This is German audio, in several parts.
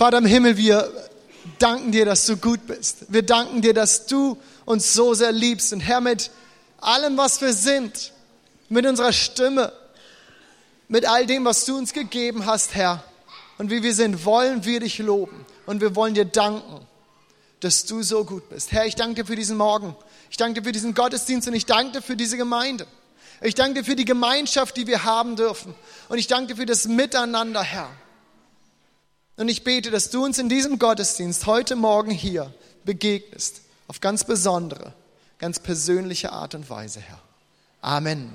Vater im Himmel, wir danken dir, dass du gut bist. Wir danken dir, dass du uns so sehr liebst. Und Herr, mit allem, was wir sind, mit unserer Stimme, mit all dem, was du uns gegeben hast, Herr, und wie wir sind, wollen wir dich loben. Und wir wollen dir danken, dass du so gut bist. Herr, ich danke dir für diesen Morgen. Ich danke dir für diesen Gottesdienst und ich danke dir für diese Gemeinde. Ich danke dir für die Gemeinschaft, die wir haben dürfen. Und ich danke dir für das Miteinander, Herr. Und ich bete, dass du uns in diesem Gottesdienst heute Morgen hier begegnest. Auf ganz besondere, ganz persönliche Art und Weise, Herr. Amen.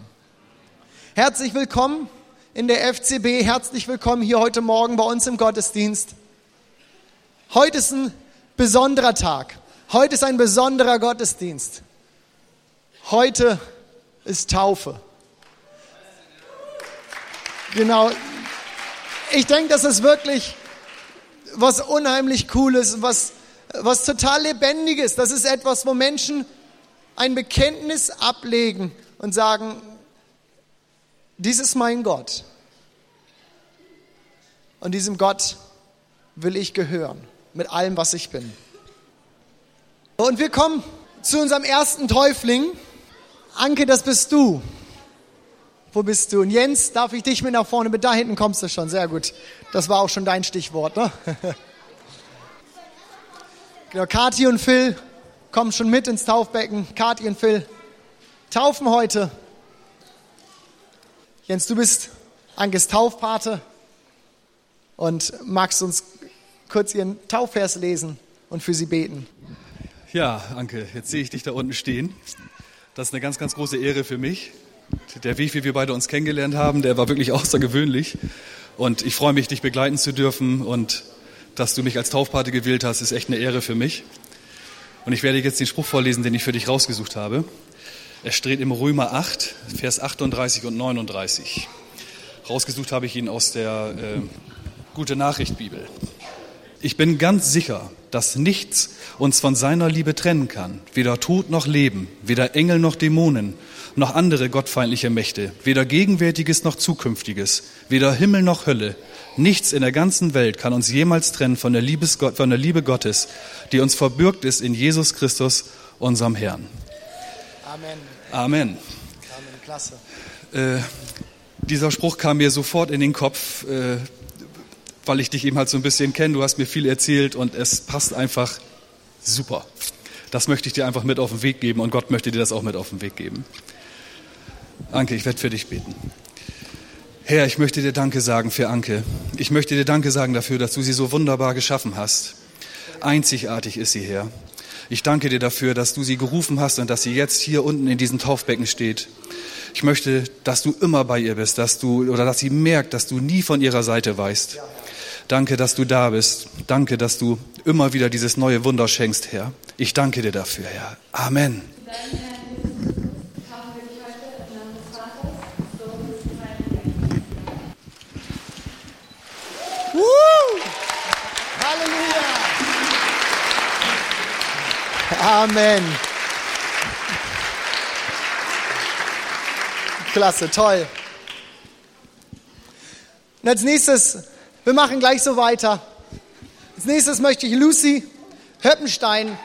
Herzlich willkommen in der FCB. Herzlich willkommen hier heute Morgen bei uns im Gottesdienst. Heute ist ein besonderer Tag. Heute ist ein besonderer Gottesdienst. Heute ist Taufe. Genau. Ich denke, das ist wirklich was unheimlich Cooles, was, was total Lebendiges. Das ist etwas, wo Menschen ein Bekenntnis ablegen und sagen, dies ist mein Gott. Und diesem Gott will ich gehören, mit allem, was ich bin. Und wir kommen zu unserem ersten Täufling. Anke, das bist du. Wo bist du? Und Jens, darf ich dich mit nach vorne? Mit da hinten kommst du schon. Sehr gut. Das war auch schon dein Stichwort, ne? genau, Kathi und Phil kommen schon mit ins Taufbecken. Kathi und Phil taufen heute. Jens, du bist Ankes Taufpate und magst uns kurz ihren Taufvers lesen und für sie beten. Ja, Anke, jetzt sehe ich dich da unten stehen. Das ist eine ganz, ganz große Ehre für mich. Der Weg, wie wir beide uns kennengelernt haben, der war wirklich außergewöhnlich. Und ich freue mich, dich begleiten zu dürfen und dass du mich als Taufpate gewählt hast, ist echt eine Ehre für mich. Und ich werde jetzt den Spruch vorlesen, den ich für dich rausgesucht habe. Er steht im Römer 8, Vers 38 und 39. Rausgesucht habe ich ihn aus der äh, Gute Nachricht Bibel. Ich bin ganz sicher, dass nichts uns von seiner Liebe trennen kann, weder Tod noch Leben, weder Engel noch Dämonen, noch andere gottfeindliche Mächte, weder Gegenwärtiges noch Zukünftiges, weder Himmel noch Hölle. Nichts in der ganzen Welt kann uns jemals trennen von der, Liebesgott, von der Liebe Gottes, die uns verbürgt ist in Jesus Christus, unserem Herrn. Amen. Amen. Amen. Klasse. Äh, dieser Spruch kam mir sofort in den Kopf, äh, weil ich dich eben halt so ein bisschen kenne. Du hast mir viel erzählt und es passt einfach super. Das möchte ich dir einfach mit auf den Weg geben und Gott möchte dir das auch mit auf den Weg geben. Anke, ich werde für dich beten. Herr, ich möchte dir Danke sagen für Anke. Ich möchte dir Danke sagen dafür, dass du sie so wunderbar geschaffen hast. Einzigartig ist sie, Herr. Ich danke dir dafür, dass du sie gerufen hast und dass sie jetzt hier unten in diesem Taufbecken steht. Ich möchte, dass du immer bei ihr bist, dass du oder dass sie merkt, dass du nie von ihrer Seite weißt. Danke, dass du da bist. Danke, dass du immer wieder dieses neue Wunder schenkst, Herr. Ich danke dir dafür, Herr. Amen. Woo! Halleluja! Amen. Klasse, toll. Und als nächstes, wir machen gleich so weiter. Als nächstes möchte ich Lucy Höppenstein.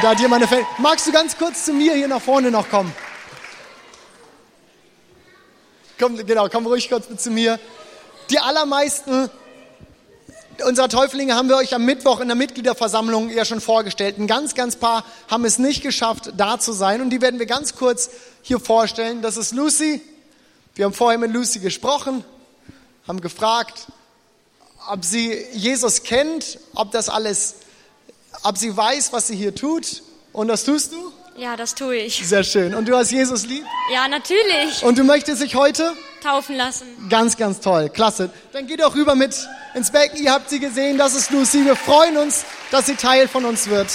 Da hat jemand Fan. Magst du ganz kurz zu mir hier nach vorne noch kommen? Komm, genau, komm ruhig kurz zu mir. Die allermeisten unserer Täuflinge haben wir euch am Mittwoch in der Mitgliederversammlung ja schon vorgestellt. Ein ganz, ganz paar haben es nicht geschafft, da zu sein. Und die werden wir ganz kurz hier vorstellen. Das ist Lucy. Wir haben vorher mit Lucy gesprochen, haben gefragt, ob sie Jesus kennt, ob das alles, ob sie weiß, was sie hier tut. Und das tust du? Ja, das tue ich. Sehr schön. Und du hast Jesus lieb? Ja, natürlich. Und du möchtest dich heute? Taufen lassen. Ganz, ganz toll. Klasse. Dann geht doch rüber mit ins Becken. Ihr habt sie gesehen. Das ist Lucy. Wir freuen uns, dass sie Teil von uns wird.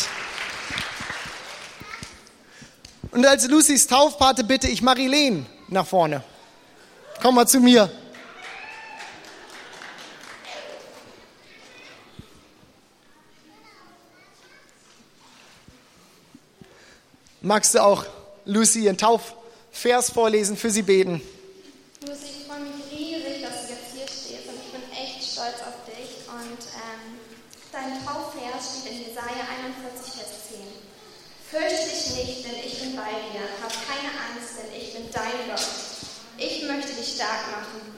Und als Lucys Taufpate bitte ich Marilene nach vorne. Komm mal zu mir. Magst du auch Lucy ihren Taufvers vorlesen, für sie beten? Lucy, ich freue mich riesig, dass du jetzt hier stehst und ich bin echt stolz auf dich. Und ähm, dein Taufvers steht in Jesaja 41, Vers 10. Fürchte dich nicht, denn ich bin bei dir. Hab keine Angst, denn ich bin dein Gott. Ich möchte dich stark machen.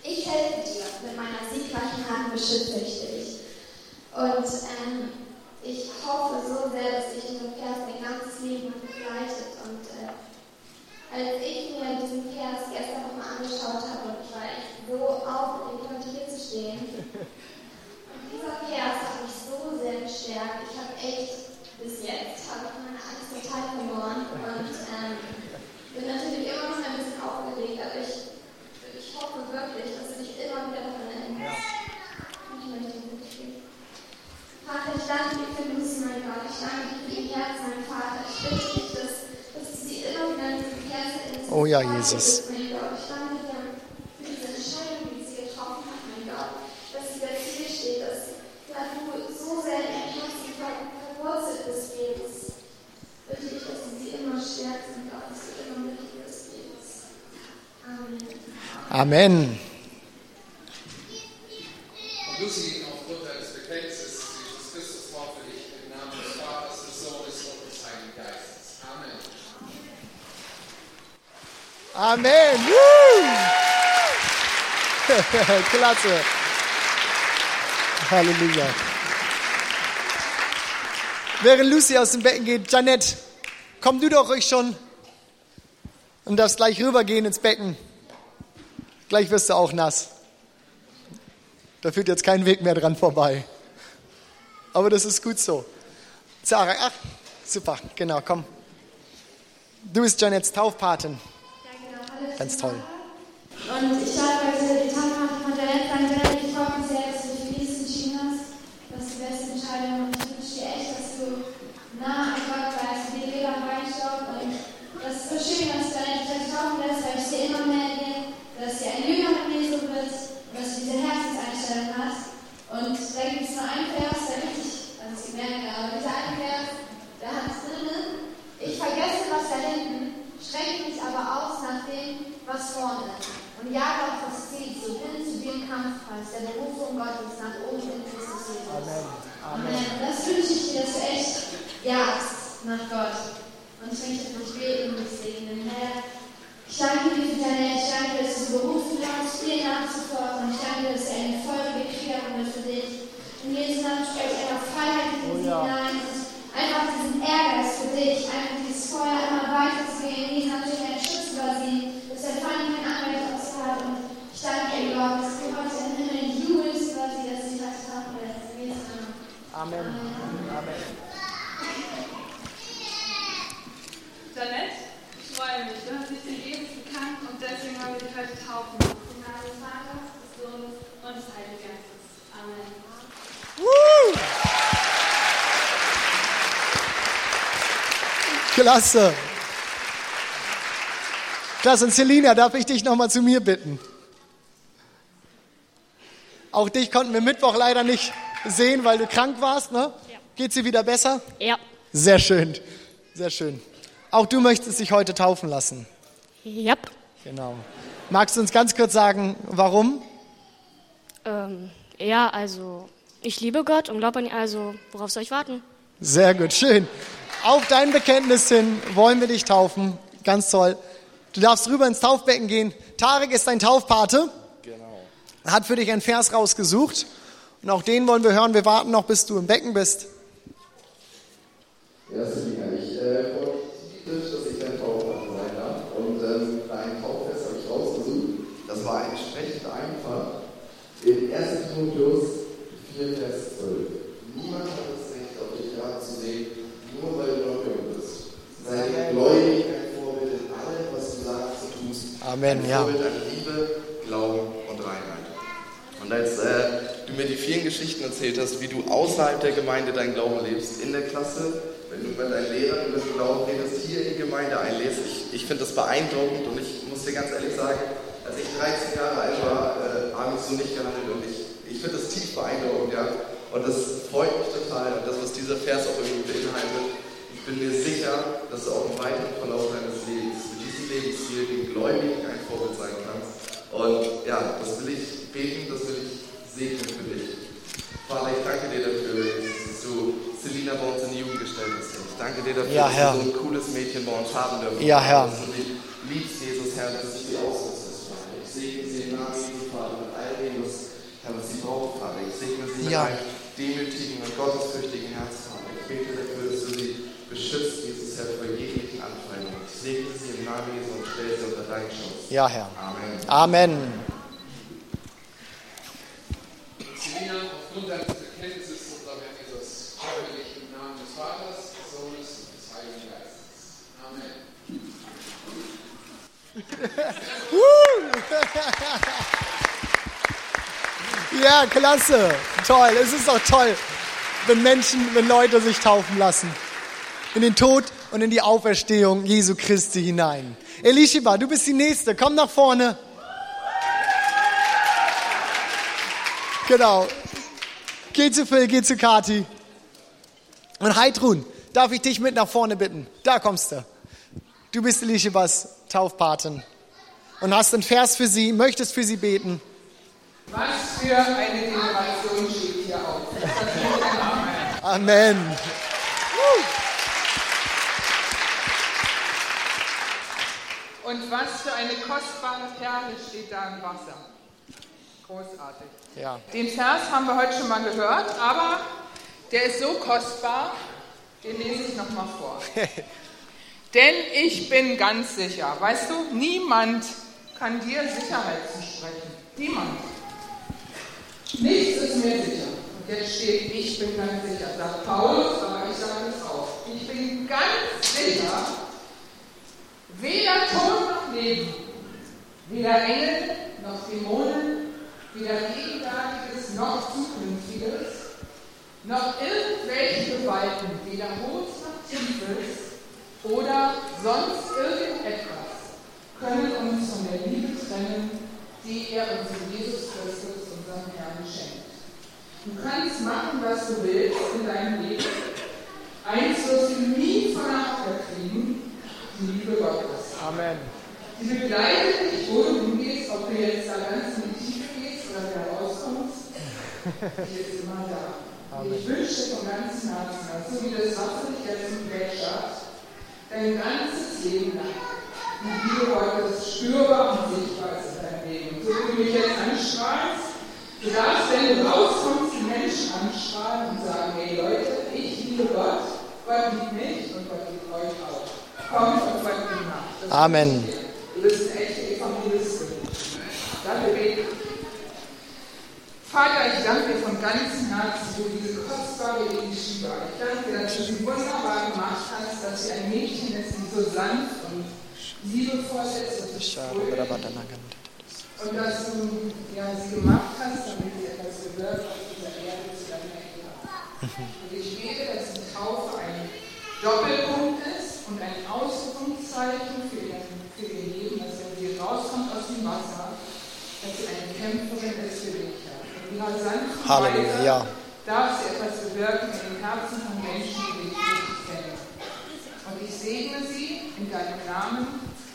Ich helfe dir. Mit meiner siegreichen Hand beschütze ich dich. Und ähm, ich hoffe so sehr, dass dich dieser Vers dein ganzes Leben begleitet. Und äh, als ich mir diesen Vers gestern nochmal angeschaut habe, und ich war echt so aufgeregt, heute hier zu stehen. Und dieser Vers hat mich so sehr gestärkt. Ich habe echt bis jetzt habe ich meine Angst total verloren und ähm, bin natürlich immer noch ein bisschen aufgeregt, aber ich, ich hoffe wirklich, dass du dich immer wieder daran erinnerst. Ich möchte wirklich beten. Vater, ich danke dir für Lucy, mein Gott. Ich danke dir für ihr Herz, mein Vater. Ich bitte dich, dass, dass du sie immer wieder in diesem Herz erinnerst. Oh ja, Jesus. Mein Gott, ich danke dir für diese Entscheidung, die sie getroffen hat, mein Gott. Dass sie bei dir steht, dass ja, du so sehr in ihr Herz verwurzelt bist, Jesus. Bitte ich, dass du sie immer stärkst und Gott, dass du immer mit ihr bist, Jesus. Amen. Amen. Und Lucy, aufgrund deines Bekenntnisses, Jesus Christus taufe dich im Namen des Vaters, des Sohnes und des Heiligen Geistes. Amen. Amen. Klasse. Halleluja. Während Lucy aus dem Becken geht, Janette, komm du doch ruhig schon und darfst gleich rübergehen ins Becken. Gleich wirst du auch nass. Da führt jetzt kein Weg mehr dran vorbei. Aber das ist gut so. Sarah, ach, super, genau, komm. Du bist Janettes Taufpatin. Ganz toll. Und ich darf heute die Tankmache von Janet sagen, Janet, ich freue mich sehr, dass du dich für dieses entschieden hast. Das ist die beste Entscheidung und ich wünsche dir echt, dass du nah an Gott bleibst, wie Leben reinstaubst. Und das ist so schön, dass du Janet dich taufen lässt, weil ich sehe immer mehr in dir, dass sie ein Jünger von Jesu wird und dass du diese Herzenseinstellung hast. Und da gibt es nur einen Vers, der richtig, also es gibt mehrere, aber dieser eine Vers, der hat es drinnen. Ich vergesse, was da hinten, strecke mich aber aus nach dem, was vorne jage auf das Ziel zu, hin zu dem Kampfpreis, der Berufung Gottes nach oben in Christus Jesus. Amen. Amen. Und das wünsche ich dir, dass du echt jagst nach Gott. Und ich möchte dich beten und segnen. Herr, ich danke dir für deine ich danke dir, dass du berufen hast, dir nachzufolgen. Und ich danke dir, dass sie eine feurige Kriegerin wird für dich. In Jesu Namen spreche ich einfach Freiheit in Oh ja. hinein. Einfach diesen Ehrgeiz für dich, einfach dieses Feuer immer weiter zu gehen. In Jesu Namen steht ein Schutz über sie, dass der Feind kein Anrecht auf sie hat. Und ich danke dir, Gott, dass du heute im Himmel jubelst über sie, dass sie heute tauchen lässt. In Jesu Namen. Amen. Amen. Janette, ich freue mich. Du hast dich den Jesus bekannt und deswegen wollen wir dich heute taufen. Im Namen des Vaters, des Sohnes und des Heiligen Geistes. Amen. Woo! Klasse. Klasse. Und Selina, darf ich dich nochmal zu mir bitten? Auch dich konnten wir Mittwoch leider nicht sehen, weil du krank warst, ne? Ja. Geht sie wieder besser? Ja. Sehr schön. Sehr schön. Auch du möchtest dich heute taufen lassen. Ja. Genau. Magst du uns ganz kurz sagen, warum? Ähm, ja, also ich liebe Gott und glaube an ihn, also worauf soll ich warten? Sehr gut, schön. Auf dein Bekenntnis hin wollen wir dich taufen. Ganz toll. Du darfst rüber ins Taufbecken gehen. Tarek ist dein Taufpate. Genau. Hat für dich einen Vers rausgesucht. Und auch den wollen wir hören. Wir warten noch, bis du im Becken bist. Ja, Selina, ich äh, freue mich dass ich dein Taufpater sein darf. Und ähm, dein Tauffest habe ich rausgesucht. Das war entsprechend einfach. In 1. Timotheus 4, Vers 12. Niemand hat das Recht, auf dich herabzusehen, nur weil du noch jung bist. Sei dir gläubig ein Vorbild in allem, was du sagst und tust. Amen, ein ja. Vorbild an Liebe, Glauben und Reinheit. Und als äh, du mir die vielen Geschichten erzählt hast, wie du außerhalb der Gemeinde deinen Glauben lebst, in der Klasse, wenn du mit deinen Lehrern über den Glauben redest, hier in die Gemeinde einlädst, ich, ich finde das beeindruckend und ich muss dir ganz ehrlich sagen, als ich 13 Jahre alt war, äh, habe ich so nicht gehandelt und ich, ich finde das tief beeindruckend, ja. Und das freut mich total und das, was dieser Vers auch irgendwie beinhaltet, ich bin mir sicher, dass du auch im weiteren Verlauf deines Lebens mit diesem Lebensstil den Gläubigen ein Vorbild sein kannst. Und ja, das will ich beten, das will ich segnen für dich. Vater, ich danke dir dafür, dass du Selina bei uns in die Jugend gestellt hast. Ich danke dir dafür, Ja, dass wir so ein cooles Mädchen bei uns haben dürfen. Ja, Herr. Dass du sie liebst, Jesus, Herr, dass du sie ausrüstest, Vater. Ich segne sie im Namen Jesu, Vater, mit all dem, was, Herr, was sie braucht, Vater. Ich segne sie mit Ja. einem demütigen und gottesfürchtigen Herz, Vater. Ich bete dafür, dass du sie beschützt, Jesus, Herr, vor jeglichen Anfeindungen. Ich segne sie im Namen Jesu und stelle sie unter deinen Schutz. Ja, Herr. Amen. Amen. Selina, aufgrund deines Bekenntnisses unser Herr Jesus, dich im Namen des Vaters, des Sohnes und des Heiligen Geistes. Amen. Ja, klasse. Toll. Es ist doch toll, wenn Menschen, wenn Leute sich taufen lassen. In den Tod und in die Auferstehung Jesu Christi hinein. Elishiba, du bist die Nächste. Komm nach vorne. Genau. Geh zu Phil, geh zu Kati. Und Heidrun, darf ich dich mit nach vorne bitten? Da kommst du. Du bist Elishibas Taufpatin. Und hast einen Vers für sie, möchtest für sie beten. Was für eine Generation steht hier auf. Amen. Und was für eine kostbare Perle steht da im Wasser. Großartig. Ja. Den Vers haben wir heute schon mal gehört, aber der ist so kostbar, den lese ich nochmal vor. Denn ich bin ganz sicher, weißt du, niemand kann dir Sicherheit zusprechen. Niemand. Nichts ist mir sicher. Und jetzt steht, ich bin ganz sicher, sagt Paulus, aber ich sage es auch. Ich bin ganz sicher, weder Tod noch Leben, weder Engel noch Dämonen, weder Gegenwärtiges noch Zukünftiges, noch irgendwelche Gewalten, weder Hohes noch Tiefes oder sonst irgendetwas, können uns von der Liebe trennen, die er uns in Jesus Christus, unserem Herrn, schenkt. Du kannst machen, was du willst in deinem Leben. Eins wirst du nie von kriegen, die Liebe Gottes. Amen. Sie begleitet dich, wo du hingehst, ob du jetzt da ganz wieder rauskommst. Die ist immer da. Und Ich wünsche von ganzem Herzen, dass so wie das Wasser dich jetzt im Weltstadt, dein ganzes Leben lang die Liebe Gottes spürbar und sichtbar ist in deinem Leben. Und so wie du mich jetzt anstrahlst, du darfst, wenn du rauskommst, die Menschen anstrahlen und sagen, hey Leute, ich liebe Gott, Gott liebt mich und Gott liebt euch auch. Kommt und nach. Das Amen. Du bist eine echte Evangelistin. Danke, bete. Vater, ich danke dir von ganzem Herzen für diese kostbare Elishiba. Ich danke dir, dass du sie wunderbar gemacht hast, dass sie ein Mädchen ist, die so sanft und liebevoll ist und fröhlich. Und dass du ja, sie gemacht hast, damit sie etwas bewirkt auf dieser Erde zu deiner Ehre. Und ich bete, dass die Taufe ein Doppelpunkt ist und ein Ausrufungszeichen für ihr, für ihr Leben, dass wenn sie rauskommt aus dem Wasser, dass sie eine Kämpferin ist sanften Halleluja, ja. darf sie etwas bewirken in den Herzen von Menschen, die dich nicht kennen. Und ich segne sie in deinem Namen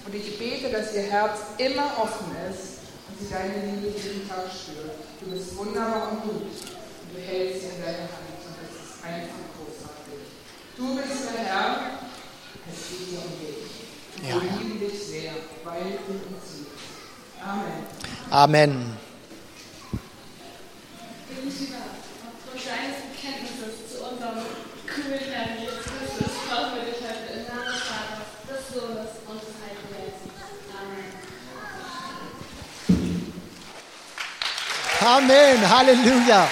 und ich bete, dass ihr Herz immer offen ist und sie deine Liebe jeden Tag spürt. Du bist wunderbar und gut und du hältst sie in deiner Hand und das ist einfach großartig. Du bist der Herr, es geht dir um dich. Und Ja, wir lieben dich sehr, weil du uns liebst. Amen. Amen. Lieber, aufgrund deines Bekenntnisses zu unserem coolen Jesus Christus taufen wir dich heute im Namen des Vaters, des Sohnes und des Heiligen Geistes. Amen. Amen. Halleluja.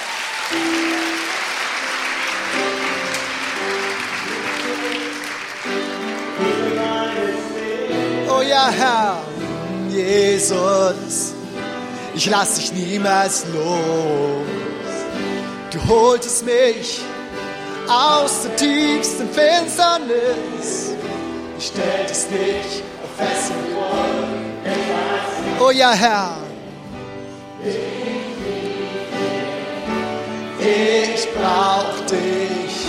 Oh ja, Herr, Jesus, ich lass dich niemals los. Du holtest mich aus der tiefsten Finsternis. Du stelltest mich auf festen Grund. Oh ja, Herr. Ich brauch dich,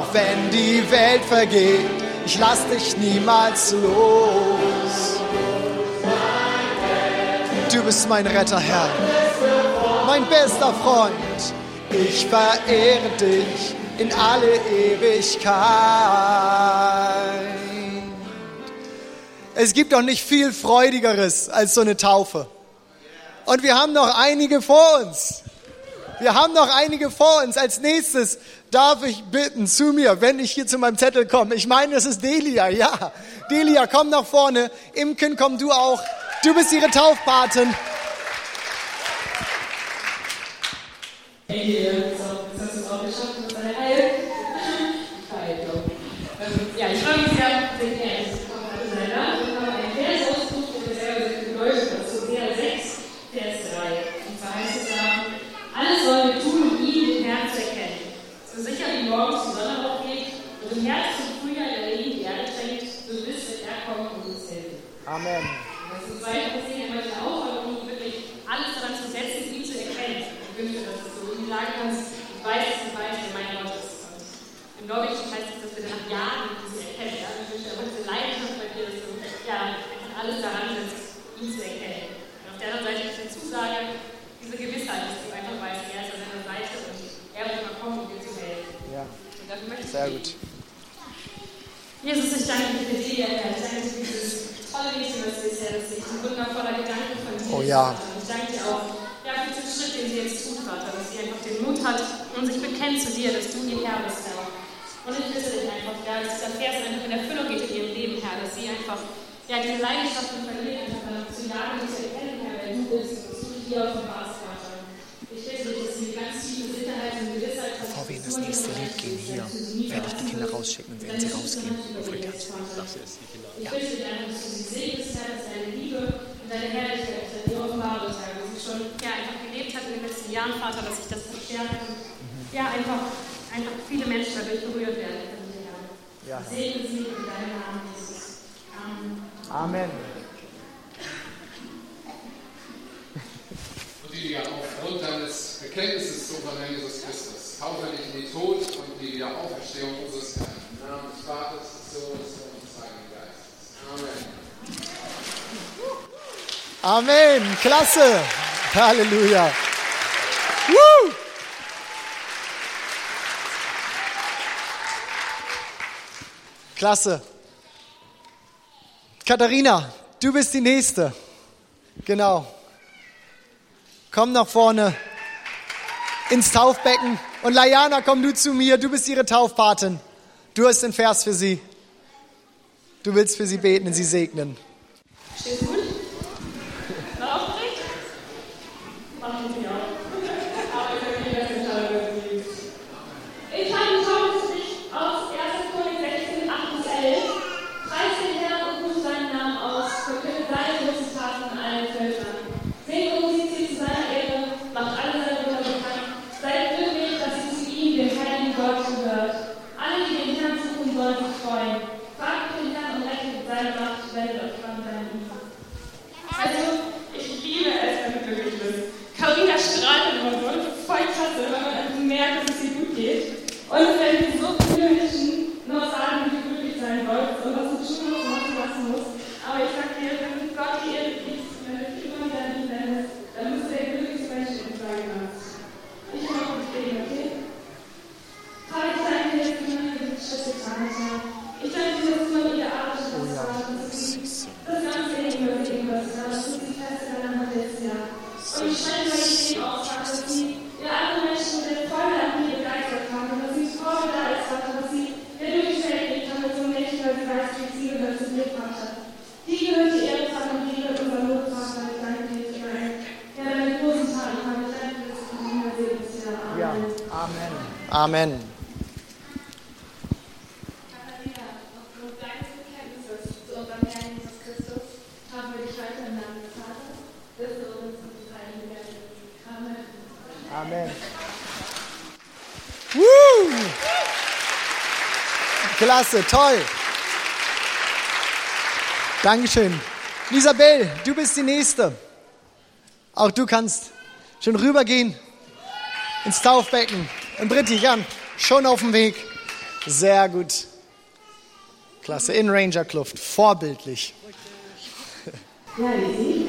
auch wenn die Welt vergeht. Ich lass dich niemals los. Du bist mein Retter, Herr, mein bester Freund. Ich verehre dich in alle Ewigkeit. Es gibt doch nicht viel Freudigeres als so eine Taufe. Und wir haben noch einige vor uns. Wir haben noch einige vor uns. Als nächstes darf ich bitten zu mir, wenn ich hier zu meinem Zettel komme. Ich meine, das ist Delia, ja. Delia, komm nach vorne. Imken, komm du auch. Du bist ihre Taufpatin. Hey, Die Zusage, diese Gewissheit, dass du einfach weißt, er ist an deiner Seite und er wird mal kommen, um dir zu helfen. Ja, Und dafür möchte ich sehr gut. Jesus, ich danke dir für die, Herr. Ich danke dir für dieses tolle Mädchen, was du bisher das ist. Ein wundervoller Gedanke von dir. Oh ja. Und Ich danke dir auch ja, für diesen Schritt, den sie jetzt tut, Vater, dass sie einfach den Mut hat und sich bekennt zu dir, dass du ihr Herr bist, Herr. Und ich bitte dich einfach, ja, dass dieser Vers einfach in Erfüllung geht in ihrem Leben, Herr, dass sie einfach ja, diese Leidenschaft und verliert, einfach zu jagen und zu erkennen, Herr, wer du bist dass hier offenbarst, Vater. Ich bitte dich, dass sie ganz tiefe Sicherheit und Gewissheit. Bevor wir in das nächste Lied gehen, hier werde ich die Kinder rausschicken und werden sie rausgehen. Ich bitte dich einfach, dass du sie segnest, Herr, dass deine Liebe und deine Herrlichkeit dir offenbar wird, Herr, wo sie schon ja, einfach gelebt hat in den letzten Jahren, Vater, dass sich das verstärkt und ja, einfach, einfach viele Menschen dadurch berührt werden können, Herr. Ja. Segne sie in deinem Namen, Jesus. Amen. Amen. Ja aufgrund deines Bekenntnisses zu unserem Herrn Jesus Christus, taufe dich in den Tod und die Wiederauferstehung unseres Herrn. Im Namen des Vaters, des Sohnes und des Heiligen Geistes. Amen. Amen. Klasse. Halleluja. Woo! Klasse. Katharina, du bist die Nächste. Genau. Komm nach vorne ins Taufbecken. Und Layana, komm du zu mir. Du bist ihre Taufpatin. Du hast den Vers für sie. Du willst für sie beten und sie segnen. Steht gut? War aufgeregt? Machen Sie auch. Aber ich habe das entscheiden. Ich habe taufe dich aus 1. Chronik 16, 8 bis 11. Preis den Herrn und rufe seinen Namen aus. Verkünde seine großen Taten in allen Völkern. Singt und singt sie zu seiner Ehre, macht alle seine Wunder bekannt. Seid glücklich, dass ihr zu ihm, dem heiligen Gott, gehört. Alle, die den Herrn suchen, sollen sich freuen. Fragt den Herrn und rechnet seine Macht, wendet euch an seinen Ufer. Also, ich liebe es, wenn du glücklich bist. Carolina strahlt immer so, das ist voll klasse, wenn man einfach merkt, dass es ihr gut geht. Und wenn so viele Menschen noch sagen, wie du glücklich sein sollst und was du tun musst und was du lassen musst. Aber ich sag dir, wenn Gott die Ehre gibt, wenn du dich immer wieder an ihn wendest, dann bist du der glücklichste Mensch, den du sein kannst. Ich mag dich beten, okay? Vater, ich danke dir, dass du mir diesen Schritt getan hast. Ich danke dir, dass du mir gearbeitet hast, Vater, dass du das ganze Leben überlegen wirst, Vater, dass du sie fest in deiner Hand hältst, ja. Und ich spreche meine Leben aus, Vater, dass sie ja, andere Menschen mit Freude an dir begeistert haben, und dass sie Freude da ist, Vater, dass sie ja durch die Welt lebt haben mit so einem Mädchen, weil sie weiß, wie sie gehört zu dir, Vater. Die gehört die Ehre, Vater, und die gehört unser Lob, Vater. Ich danke dir für deine, ja, deine großen Taten, Vater. Ich danke dir, dass du von mir segnest, ja. Amen. Amen. Amen. Katharina, aufgrund deines Bekenntnisses zu unserem Herrn Jesus Christus haben wir dich weiter im Namen des Vaters, des Sohnes und des Heiligen Amen. Amen. Woo! Klasse, toll. Dankeschön. Isabel, du bist die Nächste. Auch du kannst schon rübergehen ins Taufbecken. Und Britti, Jan, schon auf dem Weg. Sehr gut. Klasse. In Ranger Kluft. Vorbildlich. Ja, easy.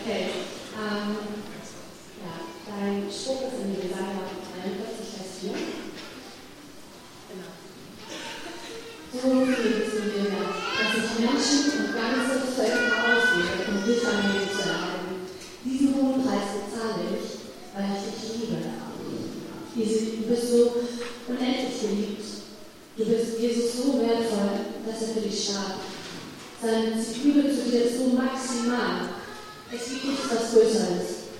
Okay. Ähm, ja, dein Spruch ist in Jesaja 43, Vers 4. Genau. So viel Du bist Jesus so wertvoll, dass er für dich starb. Seine Liebe zu dir ist so maximal. Es gibt nichts, was größer ist.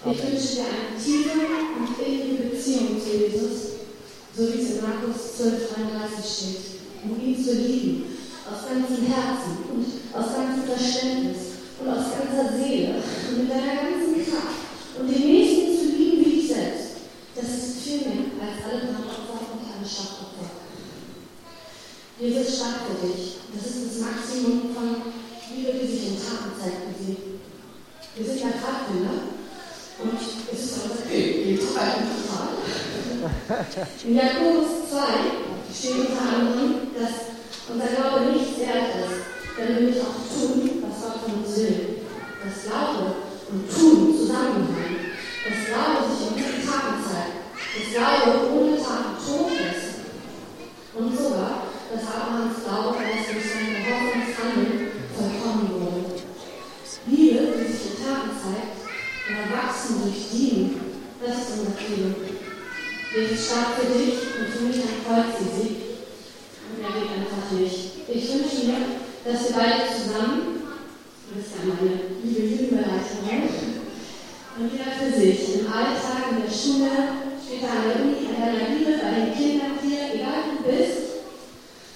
Ich wünsche dir eine tiefe und innige Beziehung zu Jesus, so wie es in Markus 12, 33 steht, um ihn zu lieben, aus ganzem Herzen und aus ganzem Verständnis und aus ganzer Seele und mit deiner ganzen Kraft und den Nächsten zu lieben wie dich selbst. Das ist viel mehr als alle Brandopfer und alle Schachopfer. Jesus starb für dich. Das ist das Maximum von Liebe, die sich in Taten zeigt für sie. Wir sind ja Kraftkinder und es ist unser Gebet total. In Jakobus 2 steht unter anderem, dass unser Glaube nichts wert ist, wenn wir nicht auch tun, was Gott von uns will. Das Glaube und Tun zusammenhängen. Das Glaube sich in Taten zeigt. Das Glaube ohne Taten tot ist. Und sogar, dass Abrahams Glaube erst durch sein Gehorsams vollkommen wurde. Liebe, die sich in Taten zeigt, und erwachsen durch Dienen, das ist unser Ziel. Jesus starb für dich und für mich ein Kreuz Sieg. Und er geht einfach nicht. Ich wünsche mir, dass wir beide zusammen, das ist ja meine liebe Jugendbereicherin, und jeder für sich, im Alltag, in der Schule, später an der Uni, an deiner Liebe, bei den Kindern hier, egal wo du bist,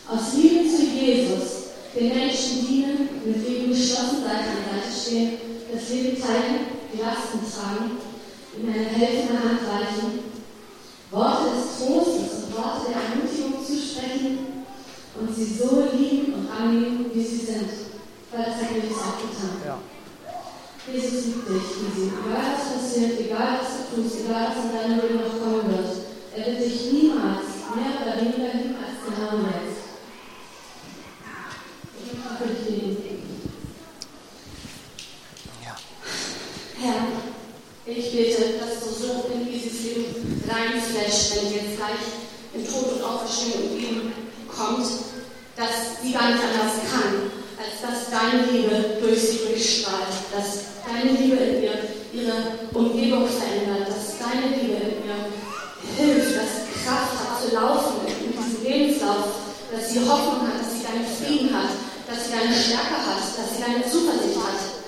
aus Liebe zu Jesus, den Menschen dienen, mit Leben geschlossen Seite an Seite stehen, das Leben teilen, Lasten tragen, ihm eine helfende Hand reichen, Worte des Trostes und Worte der Ermutigung zusprechen und sie so lieben und annehmen, wie sie sind. Weil das hat Jesus auch getan. Ja. Jesus liebt dich, Easy. Egal was passiert, egal was du tust, egal was in deinem Leben noch kommen wird, er wird dich niemals mehr oder weniger lieben als genau jetzt. Ich möchte für dich beten. Herr, ich bete, dass du so in dieses Leben reinflasht, wenn jetzt gleich in Tod und Auferstehung und Leben kommt, dass sie gar nicht anders kann, als dass deine Liebe durch sie durchstrahlt, dass deine Liebe in ihr ihre Umgebung verändert, dass deine Liebe in ihr hilft, dass sie Kraft hat zu laufen in diesem Lebenslauf, dass sie Hoffnung hat, dass sie deinen Frieden hat, dass sie deine Stärke hat, dass sie deine Zuversicht hat.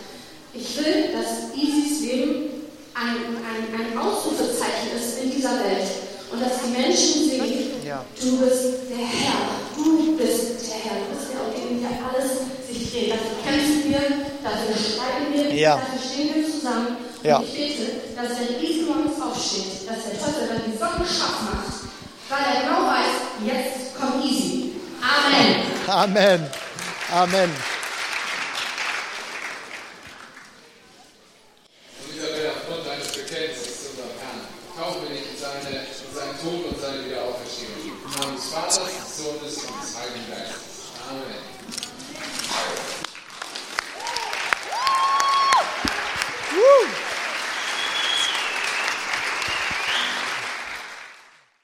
Ich will, dass Isis Leben ein, ein, ein Ausrufezeichen ist in dieser Welt und dass die Menschen sehen, Ja. du bist der Herr, du bist der Herr, du bist der, um den hier alles sich dreht. Dafür kämpfen wir, dafür streiten wir, Ja. dafür stehen wir zusammen. Ja. Und ich bete, dass wenn Isis morgens aufsteht, dass der Teufel dann die Socken scharf macht, weil er genau weiß, jetzt kommt Easy. Amen. Amen. Amen. Und Isabel, aufgrund deines Bekenntnisses zu unserem Herrn, taufe dich in, seine, in seinen Tod und seine Wiederauferstehung. Im Namen des Vaters, des Sohnes und des Heiligen Geistes. Amen.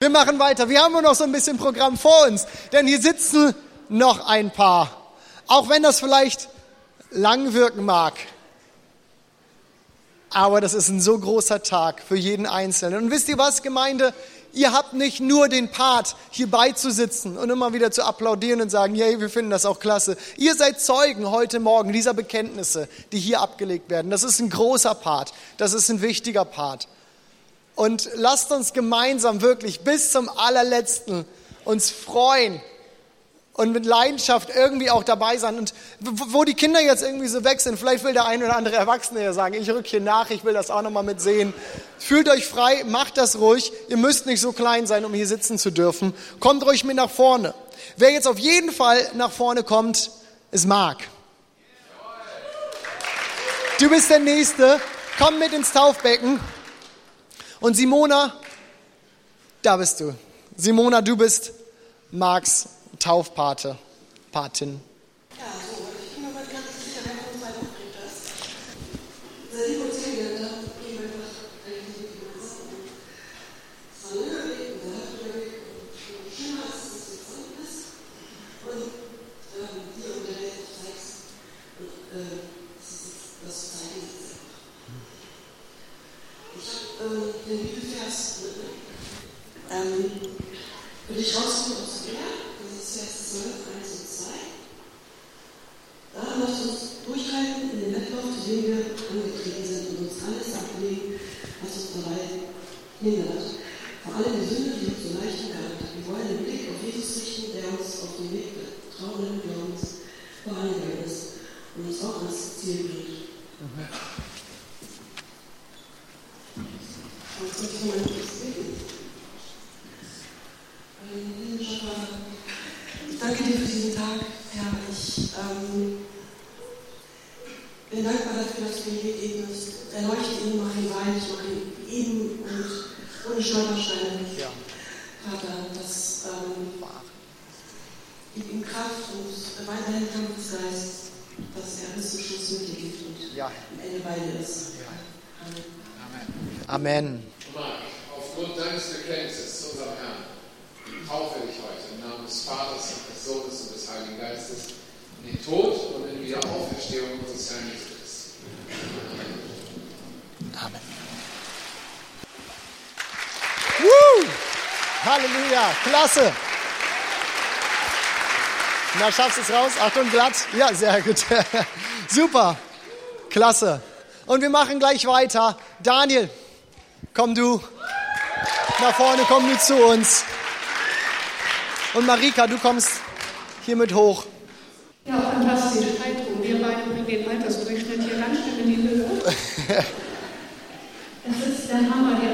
Wir machen weiter. Wir haben nur noch so ein bisschen Programm vor uns, denn hier sitzen noch ein paar. Auch wenn das vielleicht lang wirken mag. Aber das ist ein so großer Tag für jeden Einzelnen. Und wisst ihr was, Gemeinde? Ihr habt nicht nur den Part, hier beizusitzen und immer wieder zu applaudieren und sagen, yay, wir finden das auch klasse. Ihr seid Zeugen heute Morgen dieser Bekenntnisse, die hier abgelegt werden. Das ist ein großer Part. Das ist ein wichtiger Part. Und lasst uns gemeinsam wirklich bis zum allerletzten uns freuen und mit Leidenschaft irgendwie auch dabei sein. Und wo die Kinder jetzt irgendwie so weg sind, vielleicht will der eine oder andere Erwachsene ja sagen, ich rück hier nach, ich will das auch nochmal mitsehen. Fühlt euch frei, macht das ruhig. Ihr müsst nicht so klein sein, um hier sitzen zu dürfen. Kommt ruhig mit nach vorne. Wer jetzt auf jeden Fall nach vorne kommt, ist Marc. Du bist der Nächste. Komm mit ins Taufbecken. Und Simona, da bist du. Simona, du bist Marks Taufpate, Patin. geschlossen und. Das ist Vers 12, 1 und 2. Da lasst uns durchhalten in den Wettlauf, zu wir angetreten sind und uns alles ablegen, was uns dabei hindert. Vor allem die Sünde, die uns so leicht gehabt. Wir wollen den Blick auf Jesus richten, der uns auf den Weg des trauenden Glaubens behandelt ist und uns auch ans Ziel bringt. Mhm. Und ich möchte ich danke dir für diesen Tag, Herr. Ich ähm, bin dankbar dafür, dass du mir hier gegeben hast. Erleuchte ihn, mach ihn weich, mach ihn eben und ohne Stolpersteine. Ja. Vater, das ähm, gib ihm Kraft und weiterhin Kampfesgeist, dass er bis zum Schluss mit dir geht und ja. am Ende bei dir ist. Ja. Amen. Amen. Amen. Aufgrund deines Bekenntnisses zu unserem Herrn taufe ich heute im Namen des Vaters und des Sohnes und des Heiligen Geistes in den Tod und in die Wiederauferstehung unseres Herrn Jesus Christus. Amen. Woo! Halleluja, klasse. Na, schaffst du es raus? Achtung, glatt. Ja, sehr gut. Super, klasse. Und wir machen gleich weiter. Daniel, komm du nach vorne, komm du zu uns. Und Marika, du kommst hiermit hoch. Ja, fantastisch. Heidrun, wir beide bringen den Altersdurchschnitt hier ganz schön in die Höhe. das ist der Hammer. Der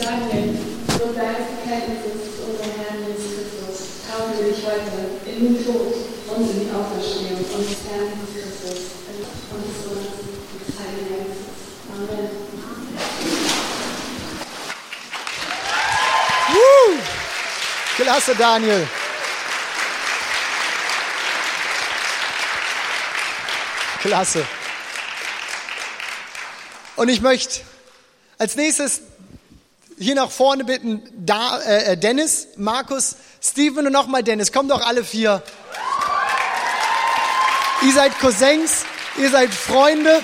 Daniel, durch deine Bekenntnis zu unserem Herrn Jesus Christus taufen wir dich heute in den Tod und in die Auferstehung unseres Herrn Jesus Christus und des Sohnes des Heiligen Geistes. Amen. Woo! Klasse, Daniel. Klasse. Und ich möchte als nächstes hier nach vorne bitten, da, äh, Dennis, Markus, Steven und nochmal Dennis. Kommt doch alle vier. Ihr seid Cousins, ihr seid Freunde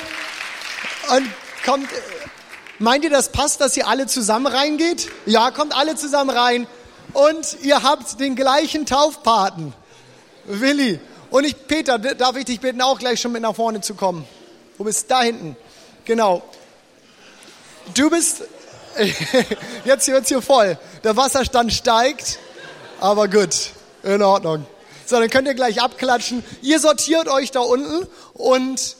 und kommt. Meint ihr, das passt, dass ihr alle zusammen reingeht? Ja, kommt alle zusammen rein. Und ihr habt den gleichen Taufpaten, Willi. Und ich, Peter, darf ich dich bitten, auch gleich schon mit nach vorne zu kommen? Du bist da hinten. Genau. Du bist, jetzt wird's hier voll. Der Wasserstand steigt, aber gut, in Ordnung. So, dann könnt ihr gleich abklatschen. Ihr sortiert euch da unten und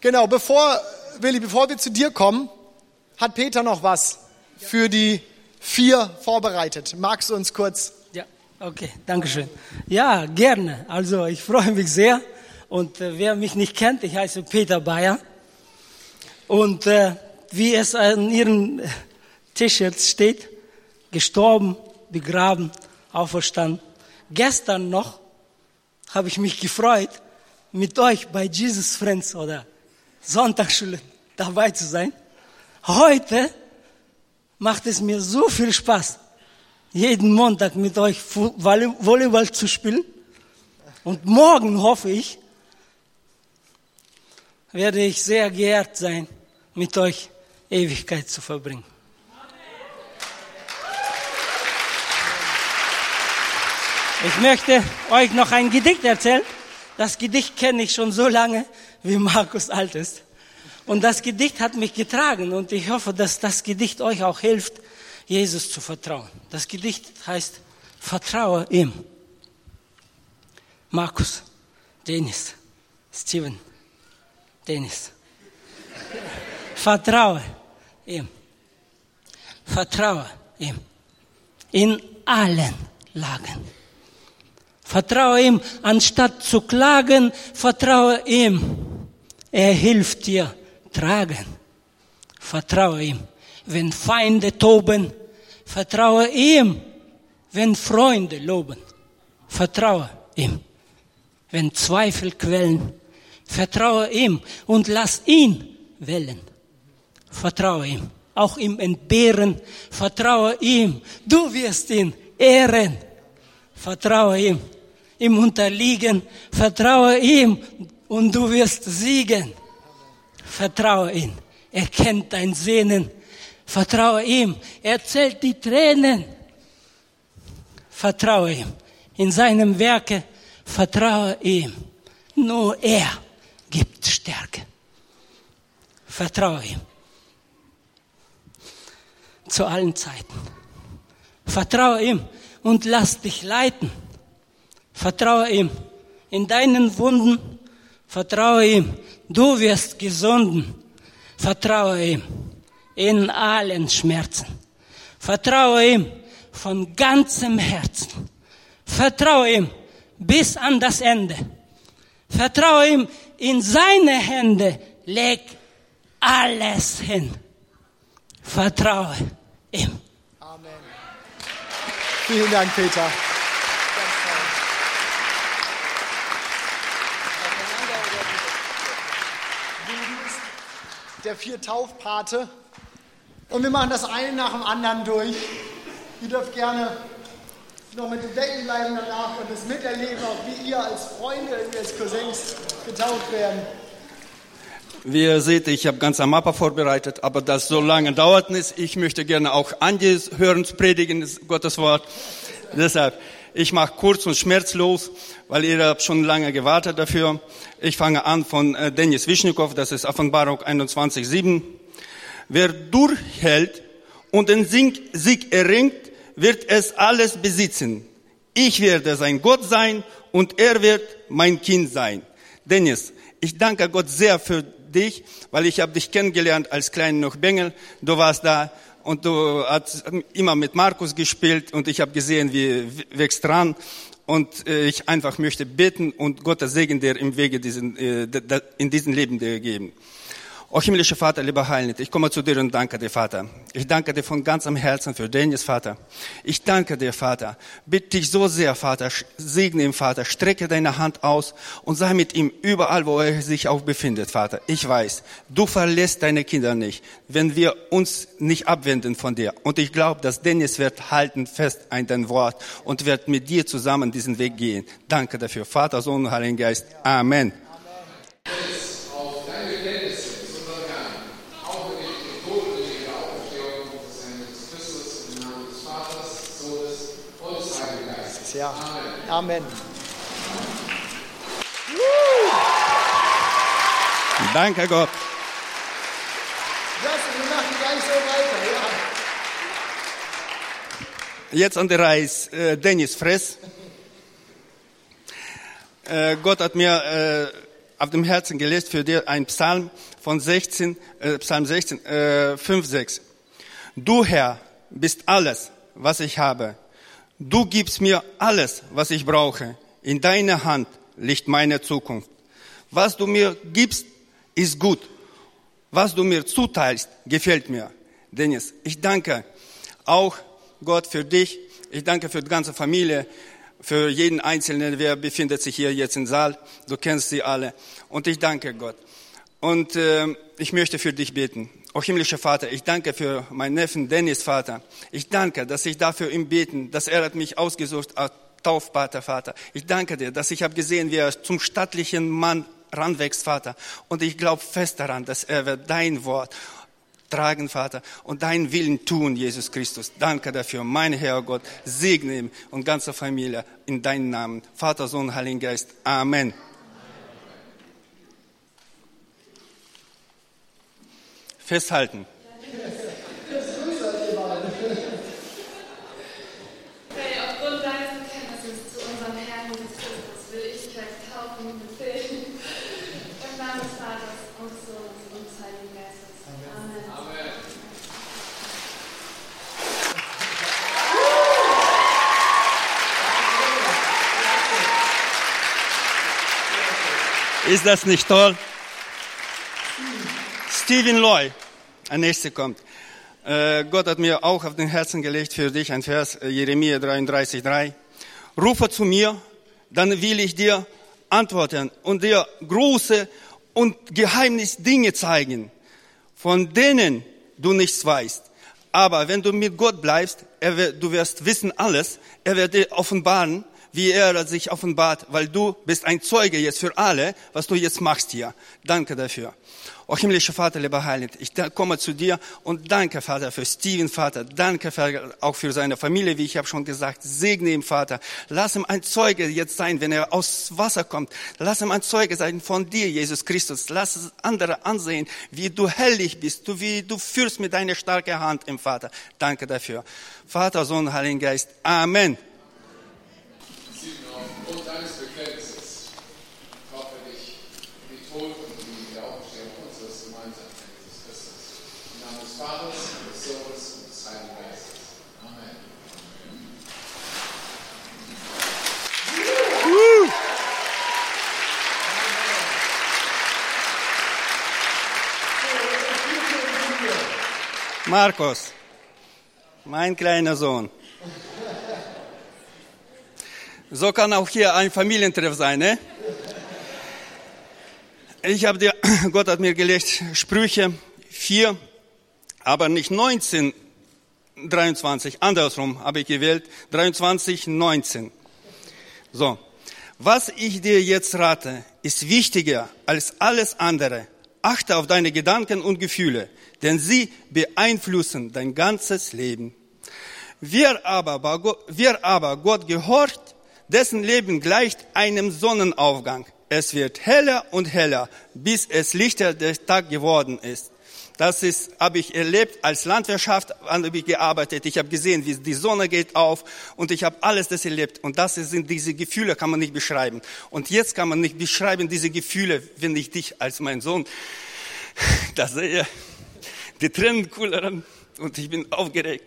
genau, bevor, Willi, bevor wir zu dir kommen, hat Peter noch was für die vier vorbereitet. Magst du uns kurz? Ja, okay, danke schön. Ja, gerne. Also ich freue mich sehr. Und äh, wer mich nicht kennt, ich heiße Peter Bayer. Und äh, wie es an ihrem T-Shirt steht, gestorben, begraben, auferstanden. Gestern noch habe ich mich gefreut, mit euch bei Jesus Friends oder Sonntagsschule dabei zu sein. Heute macht es mir so viel Spaß, jeden Montag mit euch Volleyball zu spielen. Und morgen hoffe ich, werde ich sehr geehrt sein, mit euch Ewigkeit zu verbringen. Ich möchte euch noch ein Gedicht erzählen. Das Gedicht kenne ich schon so lange, wie Markus alt ist. Und das Gedicht hat mich getragen und ich hoffe, dass das Gedicht euch auch hilft, Jesus zu vertrauen. Das Gedicht heißt, vertraue ihm. Markus, Dennis, Steven, Dennis. Vertraue ihm. Vertraue ihm. In allen Lagen. Vertraue ihm, anstatt zu klagen, vertraue ihm. Er hilft dir tragen. Vertraue ihm. Wenn Feinde toben, vertraue ihm. Wenn Freunde loben, vertraue ihm. Wenn Zweifel quellen, vertraue ihm und lass ihn wählen. Vertraue ihm. Auch im Entbehren, vertraue ihm. Du wirst ihn ehren. Vertraue ihm ihm unterliegen. Vertraue ihm und du wirst siegen. Vertraue ihm. Er kennt dein Sehnen. Vertraue ihm. Er zählt die Tränen. Vertraue ihm. In seinem Werke vertraue ihm. Nur er gibt Stärke. Vertraue ihm. Zu allen Zeiten. Vertraue ihm und lass dich leiten. Vertraue ihm. In deinen Wunden vertraue ihm. Du wirst gesunden. Vertraue ihm. In allen Schmerzen. Vertraue ihm von ganzem Herzen. Vertraue ihm bis an das Ende. Vertraue ihm in seine Hände. Leg alles hin. Vertraue ihm. Amen. Vielen Dank, Peter. der vier Taufpate. Und wir machen das eine nach dem anderen durch. Ihr dürft gerne noch mit dem Decken bleiben danach und es miterleben, auch wie ihr als Freunde, wie als Cousins getauft werden. Wie ihr seht, ich habe ganz am Mappa vorbereitet, aber das so lange dauert nicht. Ich möchte gerne auch Andi hören predigen, Gottes Wort. Deshalb, ich mache kurz und schmerzlos, weil ihr habt schon lange gewartet dafür. Ich fange an von äh, Denis Wischnikow, das ist Offenbarung 21,7. Wer durchhält und den Sieg erringt, wird es alles besitzen. Ich werde sein Gott sein und er wird mein Kind sein. Dennis, ich danke Gott sehr für dich, weil ich habe dich kennengelernt als kleiner noch Bengel. Du warst da und du hast immer mit Markus gespielt und ich habe gesehen, wie wächst dran. Und äh, ich einfach möchte beten und Gottes Segen dir im Wege diesen, äh, in diesem Leben dir geben. O himmlischer Vater, lieber Heiland, ich komme zu dir und danke dir, Vater. Ich danke dir von ganzem Herzen für Dennis, Vater. Ich danke dir, Vater. Bitte dich so sehr, Vater, segne ihn, Vater, strecke deine Hand aus und sei mit ihm überall, wo er sich auch befindet, Vater. Ich weiß, du verlässt deine Kinder nicht, wenn wir uns nicht abwenden von dir. Und ich glaube, dass Dennis wird halten fest an dein Wort und wird mit dir zusammen diesen Weg gehen. Danke dafür, Vater, Sohn und Heiligen Geist. Amen. auf deine Kenntnisse zu unserem Herrn, auch wenn ich den Tod und die Auferstehung unseres Herrn Jesus Christus im Namen des Vaters, Sohnes und des Heiligen Geistes. Ja. Amen. Danke Gott. Jetzt an der Reihe ist äh, Dennis Fress. Äh, Gott hat mir äh, auf dem Herzen gelesen für dir ein Psalm von 16, äh, Psalm 16, äh, 5, 6. Du Herr bist alles, was ich habe. Du gibst mir alles, was ich brauche. In deiner Hand liegt meine Zukunft. Was du mir gibst, ist gut. Was du mir zuteilst, gefällt mir. Dennis, ich danke auch Gott für dich. Ich danke für die ganze Familie, für jeden Einzelnen, wer befindet sich hier jetzt im Saal. Du kennst sie alle. Und ich danke Gott. Und äh, ich möchte für dich beten. O himmlischer Vater, ich danke für meinen Neffen Dennis, Vater. Ich danke, dass ich dafür ihm beten, dass er hat mich ausgesucht als Taufpater, Vater. Ich danke dir, dass ich habe gesehen, wie er zum stattlichen Mann ranwächst, Vater. Und ich glaube fest daran, dass er wird dein Wort tragen, Vater, und deinen Willen tun, Jesus Christus. Danke dafür, mein Herr Gott. Segne ihn und ganze Familie in deinen Namen. Vater, Sohn, Heiligen Geist. Amen. Festhalten. Hey, aufgrund deines Bekenntnisses zu unserem Herrn Jesus Christus will ich dich als taufen und befehlen. Im Namen des Vaters und des Sohnes und des Heiligen Geistes. Amen. Amen. Ist das nicht toll? Stephen Loy, ein nächster kommt. Äh, Gott hat mir auch auf den Herzen gelegt für dich ein Vers, äh, Jeremia 33,3. Rufe zu mir, dann will ich dir antworten und dir große und Geheimnis Dinge zeigen, von denen du nichts weißt. Aber wenn du mit Gott bleibst, wird, du wirst wissen alles, er wird dir offenbaren, wie er sich offenbart, weil du bist ein Zeuge jetzt für alle, was du jetzt machst hier. Danke dafür. O himmlischer Vater, lieber Heiland, ich komme zu dir und danke, Vater, für Steven, Vater. Danke für, auch für seine Familie, wie ich habe schon gesagt. Segne ihn, Vater. Lass ihm ein Zeuge jetzt sein, wenn er aus Wasser kommt. Lass ihm ein Zeuge sein von dir, Jesus Christus. Lass andere ansehen, wie du hellig bist, wie du führst mit deiner starken Hand im Vater. Danke dafür. Vater, Sohn, Heiligen Geist. Amen. Sieben aufgrund deines Bekenntnisses taufe dich in die Tod und die Auferstehung unseres gemeinsamen Herrn Jesus Christus. Im Namen des Vaters, des Sohnes und des Heiligen Geistes. Amen. Markus, mein kleiner Sohn. So kann auch hier ein Familientreff sein, ne? Ich habe dir, Gott hat mir gelegt, Sprüche 4, aber nicht 19, 23, andersrum habe ich gewählt, 23, 19. So. Was ich dir jetzt rate, ist wichtiger als alles andere. Achte auf deine Gedanken und Gefühle, denn sie beeinflussen dein ganzes Leben. Wer aber, wer aber Gott gehorcht, dessen Leben gleicht einem Sonnenaufgang. Es wird heller und heller, bis es lichter der Tag geworden ist. Das ist, habe ich erlebt als Landwirtschaft, habe ich gearbeitet. Ich habe gesehen, wie die Sonne geht auf und ich habe alles das erlebt. Und das sind diese Gefühle, kann man nicht beschreiben. Und jetzt kann man nicht beschreiben diese Gefühle, wenn ich dich als mein Sohn da sehe. Die Tränen kullern und ich bin aufgeregt.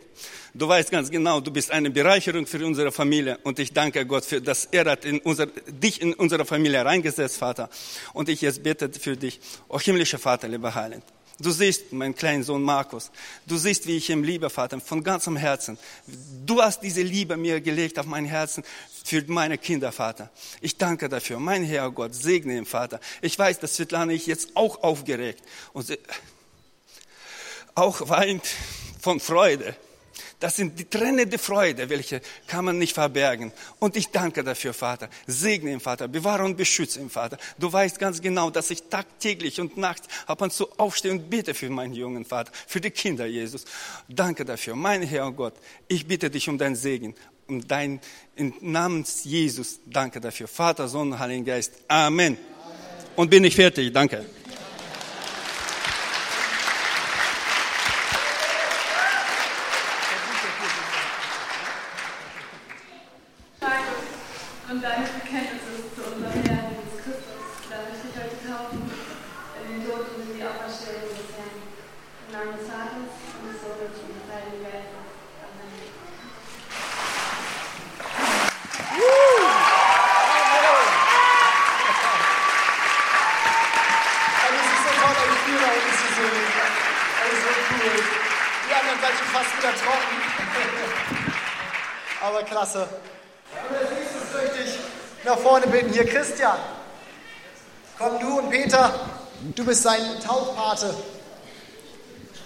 Du weißt ganz genau, du bist eine Bereicherung für unsere Familie und ich danke Gott für, dass er hat in unser, dich in unsere Familie reingesetzt, Vater. Und ich jetzt bete für dich, o himmlischer Vater, lieber Heiland. Du siehst meinen kleinen Sohn Markus. Du siehst, wie ich ihn liebe, Vater, von ganzem Herzen. Du hast diese Liebe mir gelegt auf mein Herzen für meine Kinder, Vater. Ich danke dafür. Mein Herr Gott, segne ihn, Vater. Ich weiß, dass Svetlana ich jetzt auch aufgeregt und auch weint von Freude. Das sind die Tränen der Freude, welche kann man nicht verbergen. Und ich danke dafür, Vater. Segne ihn, Vater. Bewahre und beschütze ihn, Vater. Du weißt ganz genau, dass ich tagtäglich und nachts ab und zu aufstehe und bete für meinen jungen Vater, für die Kinder, Jesus. Danke dafür. Mein Herr und Gott, ich bitte dich um deinen Segen. Um dein, im Namen Jesus, danke dafür. Vater, Sohn, Heiligen Geist. Amen. Und bin ich fertig. Danke. Und deines Bekenntnisses zu unserem Herrn Jesus Christus, da möchte ich heute taufen in den Tod und in die Auferstehung des Herrn. Im Namen des Vaters und des Sohnes und des Heiligen Geistes. Amen. Also es ist so toll, euch hier da unten zu sehen. Alles so cool. Die anderen seid schon fast wieder trocken. Aber klasse. Und als nächstes möchte ich nach vorne bitten. Hier, Christian. Komm du und Peter. Du bist sein Taufpate.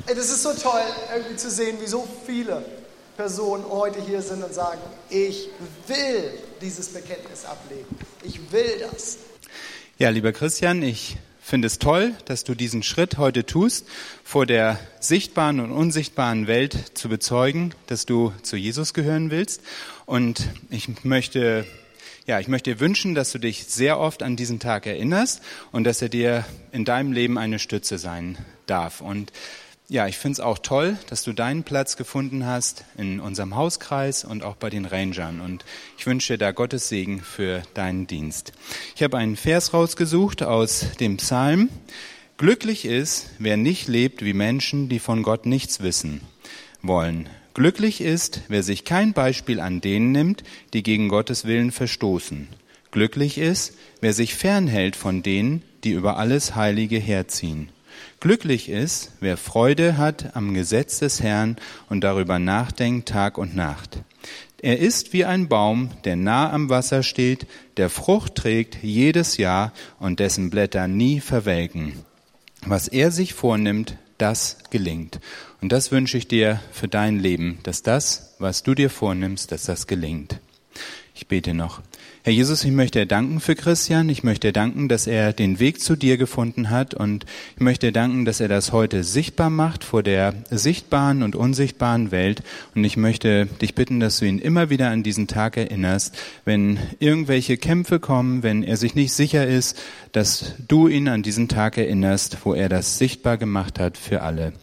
Ey, das ist so toll, irgendwie zu sehen, wie so viele Personen heute hier sind und sagen, ich will dieses Bekenntnis ablegen. Ich will das. Ja, lieber Christian, ich finde es toll, dass du diesen Schritt heute tust, vor der sichtbaren und unsichtbaren Welt zu bezeugen, dass du zu Jesus gehören willst. Und ich möchte, ja, ich möchte dir wünschen, dass du dich sehr oft an diesen Tag erinnerst und dass er dir in deinem Leben eine Stütze sein darf. Und ja, ich finde es auch toll, dass du deinen Platz gefunden hast in unserem Hauskreis und auch bei den Rangern. Und ich wünsche dir da Gottes Segen für deinen Dienst. Ich habe einen Vers rausgesucht aus dem Psalm. Glücklich ist, wer nicht lebt wie Menschen, die von Gott nichts wissen wollen. Glücklich ist, wer sich kein Beispiel an denen nimmt, die gegen Gottes Willen verstoßen. Glücklich ist, wer sich fernhält von denen, die über alles Heilige herziehen. Glücklich ist, wer Freude hat am Gesetz des Herrn und darüber nachdenkt Tag und Nacht. Er ist wie ein Baum, der nah am Wasser steht, der Frucht trägt jedes Jahr und dessen Blätter nie verwelken. Was er sich vornimmt, das gelingt. Und das wünsche ich dir für dein Leben, dass das, was du dir vornimmst, dass das gelingt. Ich bete noch. Herr Jesus, ich möchte danken für Christian. Ich möchte danken, dass er den Weg zu dir gefunden hat. Und ich möchte danken, dass er das heute sichtbar macht vor der sichtbaren und unsichtbaren Welt. Und ich möchte dich bitten, dass du ihn immer wieder an diesen Tag erinnerst, wenn irgendwelche Kämpfe kommen, wenn er sich nicht sicher ist, dass du ihn an diesen Tag erinnerst, wo er das sichtbar gemacht hat für alle.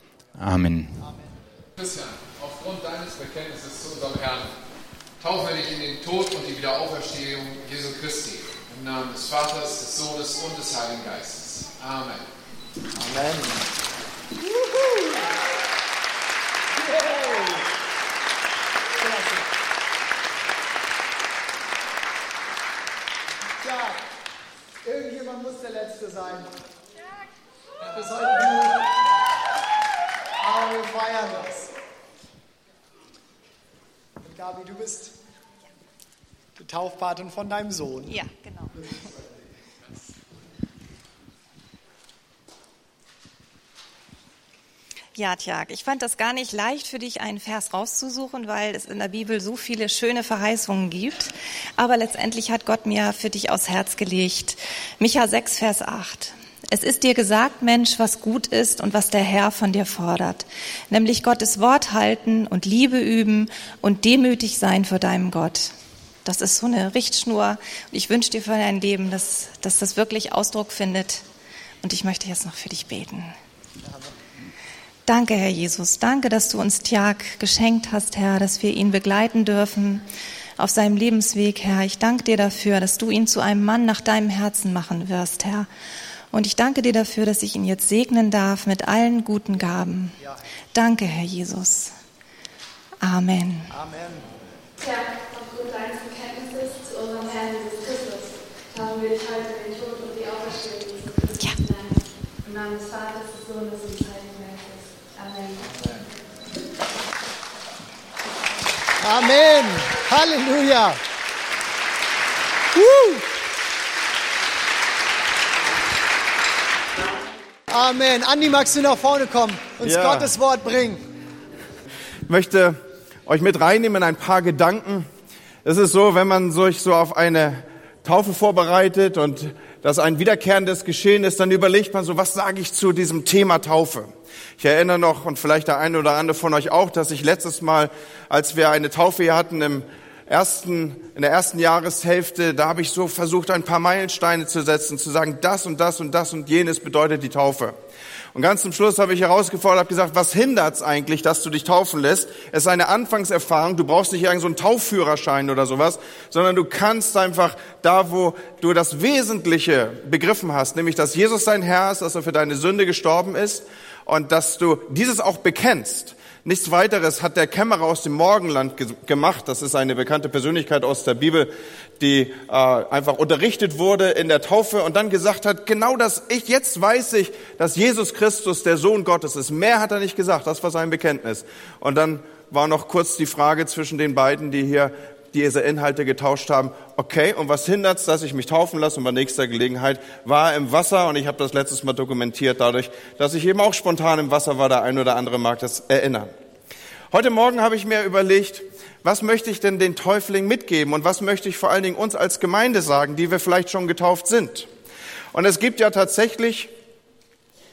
Amen. Christian, aufgrund deines Bekenntnisses zu unserem Herrn taufe dich in den Tod und die Wiederauferstehung Jesu Christi. Im Namen des Vaters, des Sohnes und des Heiligen Geistes. Amen. Amen. Ja, irgendjemand muss der Letzte sein. Bis heute feiern das. Und Gabi, du bist die Taufpatin von deinem Sohn. Ja, genau. Ja, Tjag, ich fand das gar nicht leicht für dich, einen Vers rauszusuchen, weil es in der Bibel so viele schöne Verheißungen gibt. Aber letztendlich hat Gott mir für dich aufs Herz gelegt. Micha 6, Vers 8. Es ist dir gesagt, Mensch, was gut ist und was der Herr von dir fordert, nämlich Gottes Wort halten und Liebe üben und demütig sein vor deinem Gott. Das ist so eine Richtschnur und ich wünsche dir für dein Leben, dass, dass das wirklich Ausdruck findet. Und ich möchte jetzt noch für dich beten. Danke, Herr Jesus. Danke, dass du uns Tiag geschenkt hast, Herr, dass wir ihn begleiten dürfen auf seinem Lebensweg, Herr. Ich danke dir dafür, dass du ihn zu einem Mann nach deinem Herzen machen wirst, Herr. Und ich danke dir dafür, dass ich ihn jetzt segnen darf mit allen guten Gaben. Danke, Herr Jesus. Amen. Amen. Herr, aufgrund deines Bekenntnisses zu unserem Herrn Jesus Christus, taufen wir dich heute in den Tod und die Auferstehung Jesus Christus ja. Im Namen des Vaters, des Sohnes und des Heiligen Geistes. Amen. Amen. Halleluja. Woo. Amen. Andi, magst du nach vorne kommen, uns Ja. Gottes Wort bringen? Ich möchte euch mit reinnehmen in ein paar Gedanken. Es ist so, wenn man sich so auf eine Taufe vorbereitet und das ein wiederkehrendes Geschehen ist, dann überlegt man so, was sage ich zu diesem Thema Taufe? Ich erinnere noch, und vielleicht der eine oder andere von euch auch, dass ich letztes Mal, als wir eine Taufe hier hatten im ersten, in der ersten Jahreshälfte, da habe ich so versucht, ein paar Meilensteine zu setzen, zu sagen, das und das und das und jenes bedeutet die Taufe. Und ganz zum Schluss habe ich herausgefordert, habe gesagt, was hindert's eigentlich, dass du dich taufen lässt? Es ist eine Anfangserfahrung. Du brauchst nicht irgendeinen so Taufführerschein oder sowas, sondern du kannst einfach da, wo du das Wesentliche begriffen hast, nämlich, dass Jesus dein Herr ist, dass er für deine Sünde gestorben ist und dass du dieses auch bekennst. Nichts weiteres hat der Kämmerer aus dem Morgenland ge gemacht. Das ist eine bekannte Persönlichkeit aus der Bibel, die äh, einfach unterrichtet wurde in der Taufe und dann gesagt hat, genau das, ich, jetzt weiß ich, dass Jesus Christus der Sohn Gottes ist. Mehr hat er nicht gesagt, das war sein Bekenntnis. Und dann war noch kurz die Frage zwischen den beiden, die hier diese Inhalte getauscht haben. Okay, und was hindert's, dass ich mich taufen lasse? Und bei nächster Gelegenheit war er im Wasser und ich habe das letztes Mal dokumentiert dadurch, dass ich eben auch spontan im Wasser war. Der ein oder andere mag das erinnern. Heute Morgen habe ich mir überlegt, was möchte ich denn den Täuflingen mitgeben und was möchte ich vor allen Dingen uns als Gemeinde sagen, die wir vielleicht schon getauft sind. Und es gibt ja tatsächlich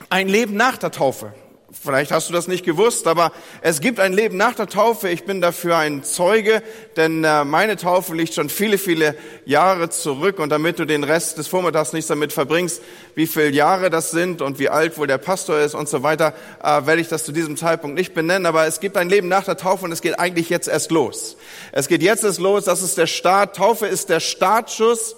ein Leben nach der Taufe. Vielleicht hast du das nicht gewusst, aber es gibt ein Leben nach der Taufe. Ich bin dafür ein Zeuge, denn äh, meine Taufe liegt schon viele, viele Jahre zurück. Und damit du den Rest des Vormittags nicht damit verbringst, wie viele Jahre das sind und wie alt wohl der Pastor ist und so weiter, äh, werde ich das zu diesem Zeitpunkt nicht benennen. Aber es gibt ein Leben nach der Taufe und es geht eigentlich jetzt erst los. Es geht jetzt erst los. Das ist der Start. Taufe ist der Startschuss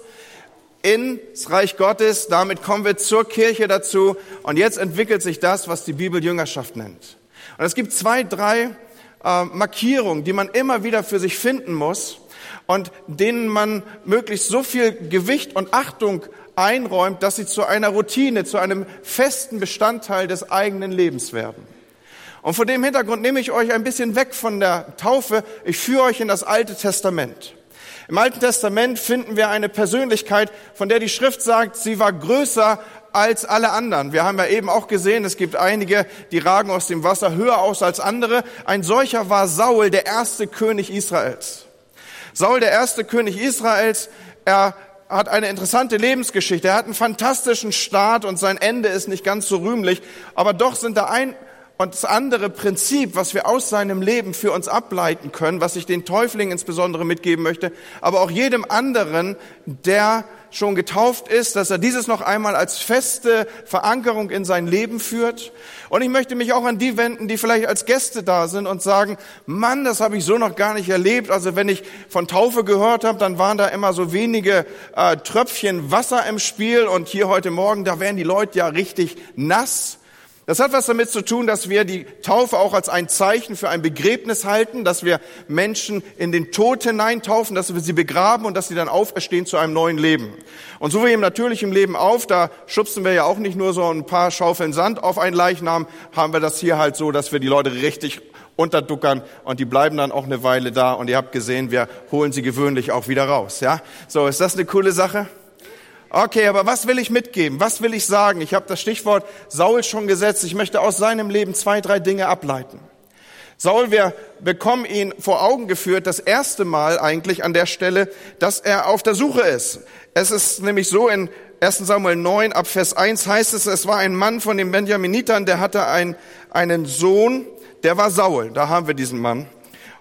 ins Reich Gottes. Damit kommen wir zur Kirche dazu. Und jetzt entwickelt sich das, was die Bibel Jüngerschaft nennt. Und es gibt zwei, drei äh, Markierungen, die man immer wieder für sich finden muss und denen man möglichst so viel Gewicht und Achtung einräumt, dass sie zu einer Routine, zu einem festen Bestandteil des eigenen Lebens werden. Und vor dem Hintergrund nehme ich euch ein bisschen weg von der Taufe. Ich führe euch in das Alte Testament. Im Alten Testament finden wir eine Persönlichkeit, von der die Schrift sagt, sie war größer als alle anderen. Wir haben ja eben auch gesehen, es gibt einige, die ragen aus dem Wasser höher aus als andere. Ein solcher war Saul, der erste König Israels. Saul, der erste König Israels, er hat eine interessante Lebensgeschichte. Er hat einen fantastischen Start und sein Ende ist nicht ganz so rühmlich. Aber doch sind da ein und das andere Prinzip, was wir aus seinem Leben für uns ableiten können, was ich den Täuflingen insbesondere mitgeben möchte, aber auch jedem anderen, der schon getauft ist, dass er dieses noch einmal als feste Verankerung in sein Leben führt. Und ich möchte mich auch an die wenden, die vielleicht als Gäste da sind und sagen, Mann, das habe ich so noch gar nicht erlebt. Also wenn ich von Taufe gehört habe, dann waren da immer so wenige äh, Tröpfchen Wasser im Spiel und hier heute Morgen, da wären die Leute ja richtig nass. Das hat was damit zu tun, dass wir die Taufe auch als ein Zeichen für ein Begräbnis halten, dass wir Menschen in den Tod hineintaufen, dass wir sie begraben und dass sie dann auferstehen zu einem neuen Leben. Und so wie im natürlichen Leben auf, da schubsen wir ja auch nicht nur so ein paar Schaufeln Sand auf einen Leichnam, haben wir das hier halt so, dass wir die Leute richtig unterduckern und die bleiben dann auch eine Weile da und ihr habt gesehen, wir holen sie gewöhnlich auch wieder raus, ja? So, ist das eine coole Sache? Okay, aber was will ich mitgeben? Was will ich sagen? Ich habe das Stichwort Saul schon gesetzt. Ich möchte aus seinem Leben zwei, drei Dinge ableiten. Saul, wir bekommen ihn vor Augen geführt, das erste Mal eigentlich an der Stelle, dass er auf der Suche ist. Es ist nämlich so in 1 Samuel 9 ab Vers 1 heißt es, es war ein Mann von den Benjaminitern, der hatte ein, einen Sohn, der war Saul. Da haben wir diesen Mann.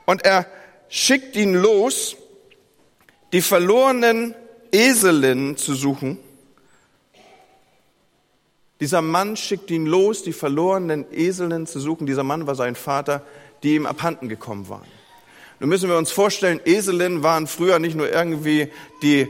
Und er schickt ihn los, die verlorenen Eselinnen zu suchen. Dieser Mann schickt ihn los, die verlorenen Eselinnen zu suchen. Dieser Mann war sein Vater, die ihm abhanden gekommen waren. Nun müssen wir uns vorstellen, Eselinnen waren früher nicht nur irgendwie die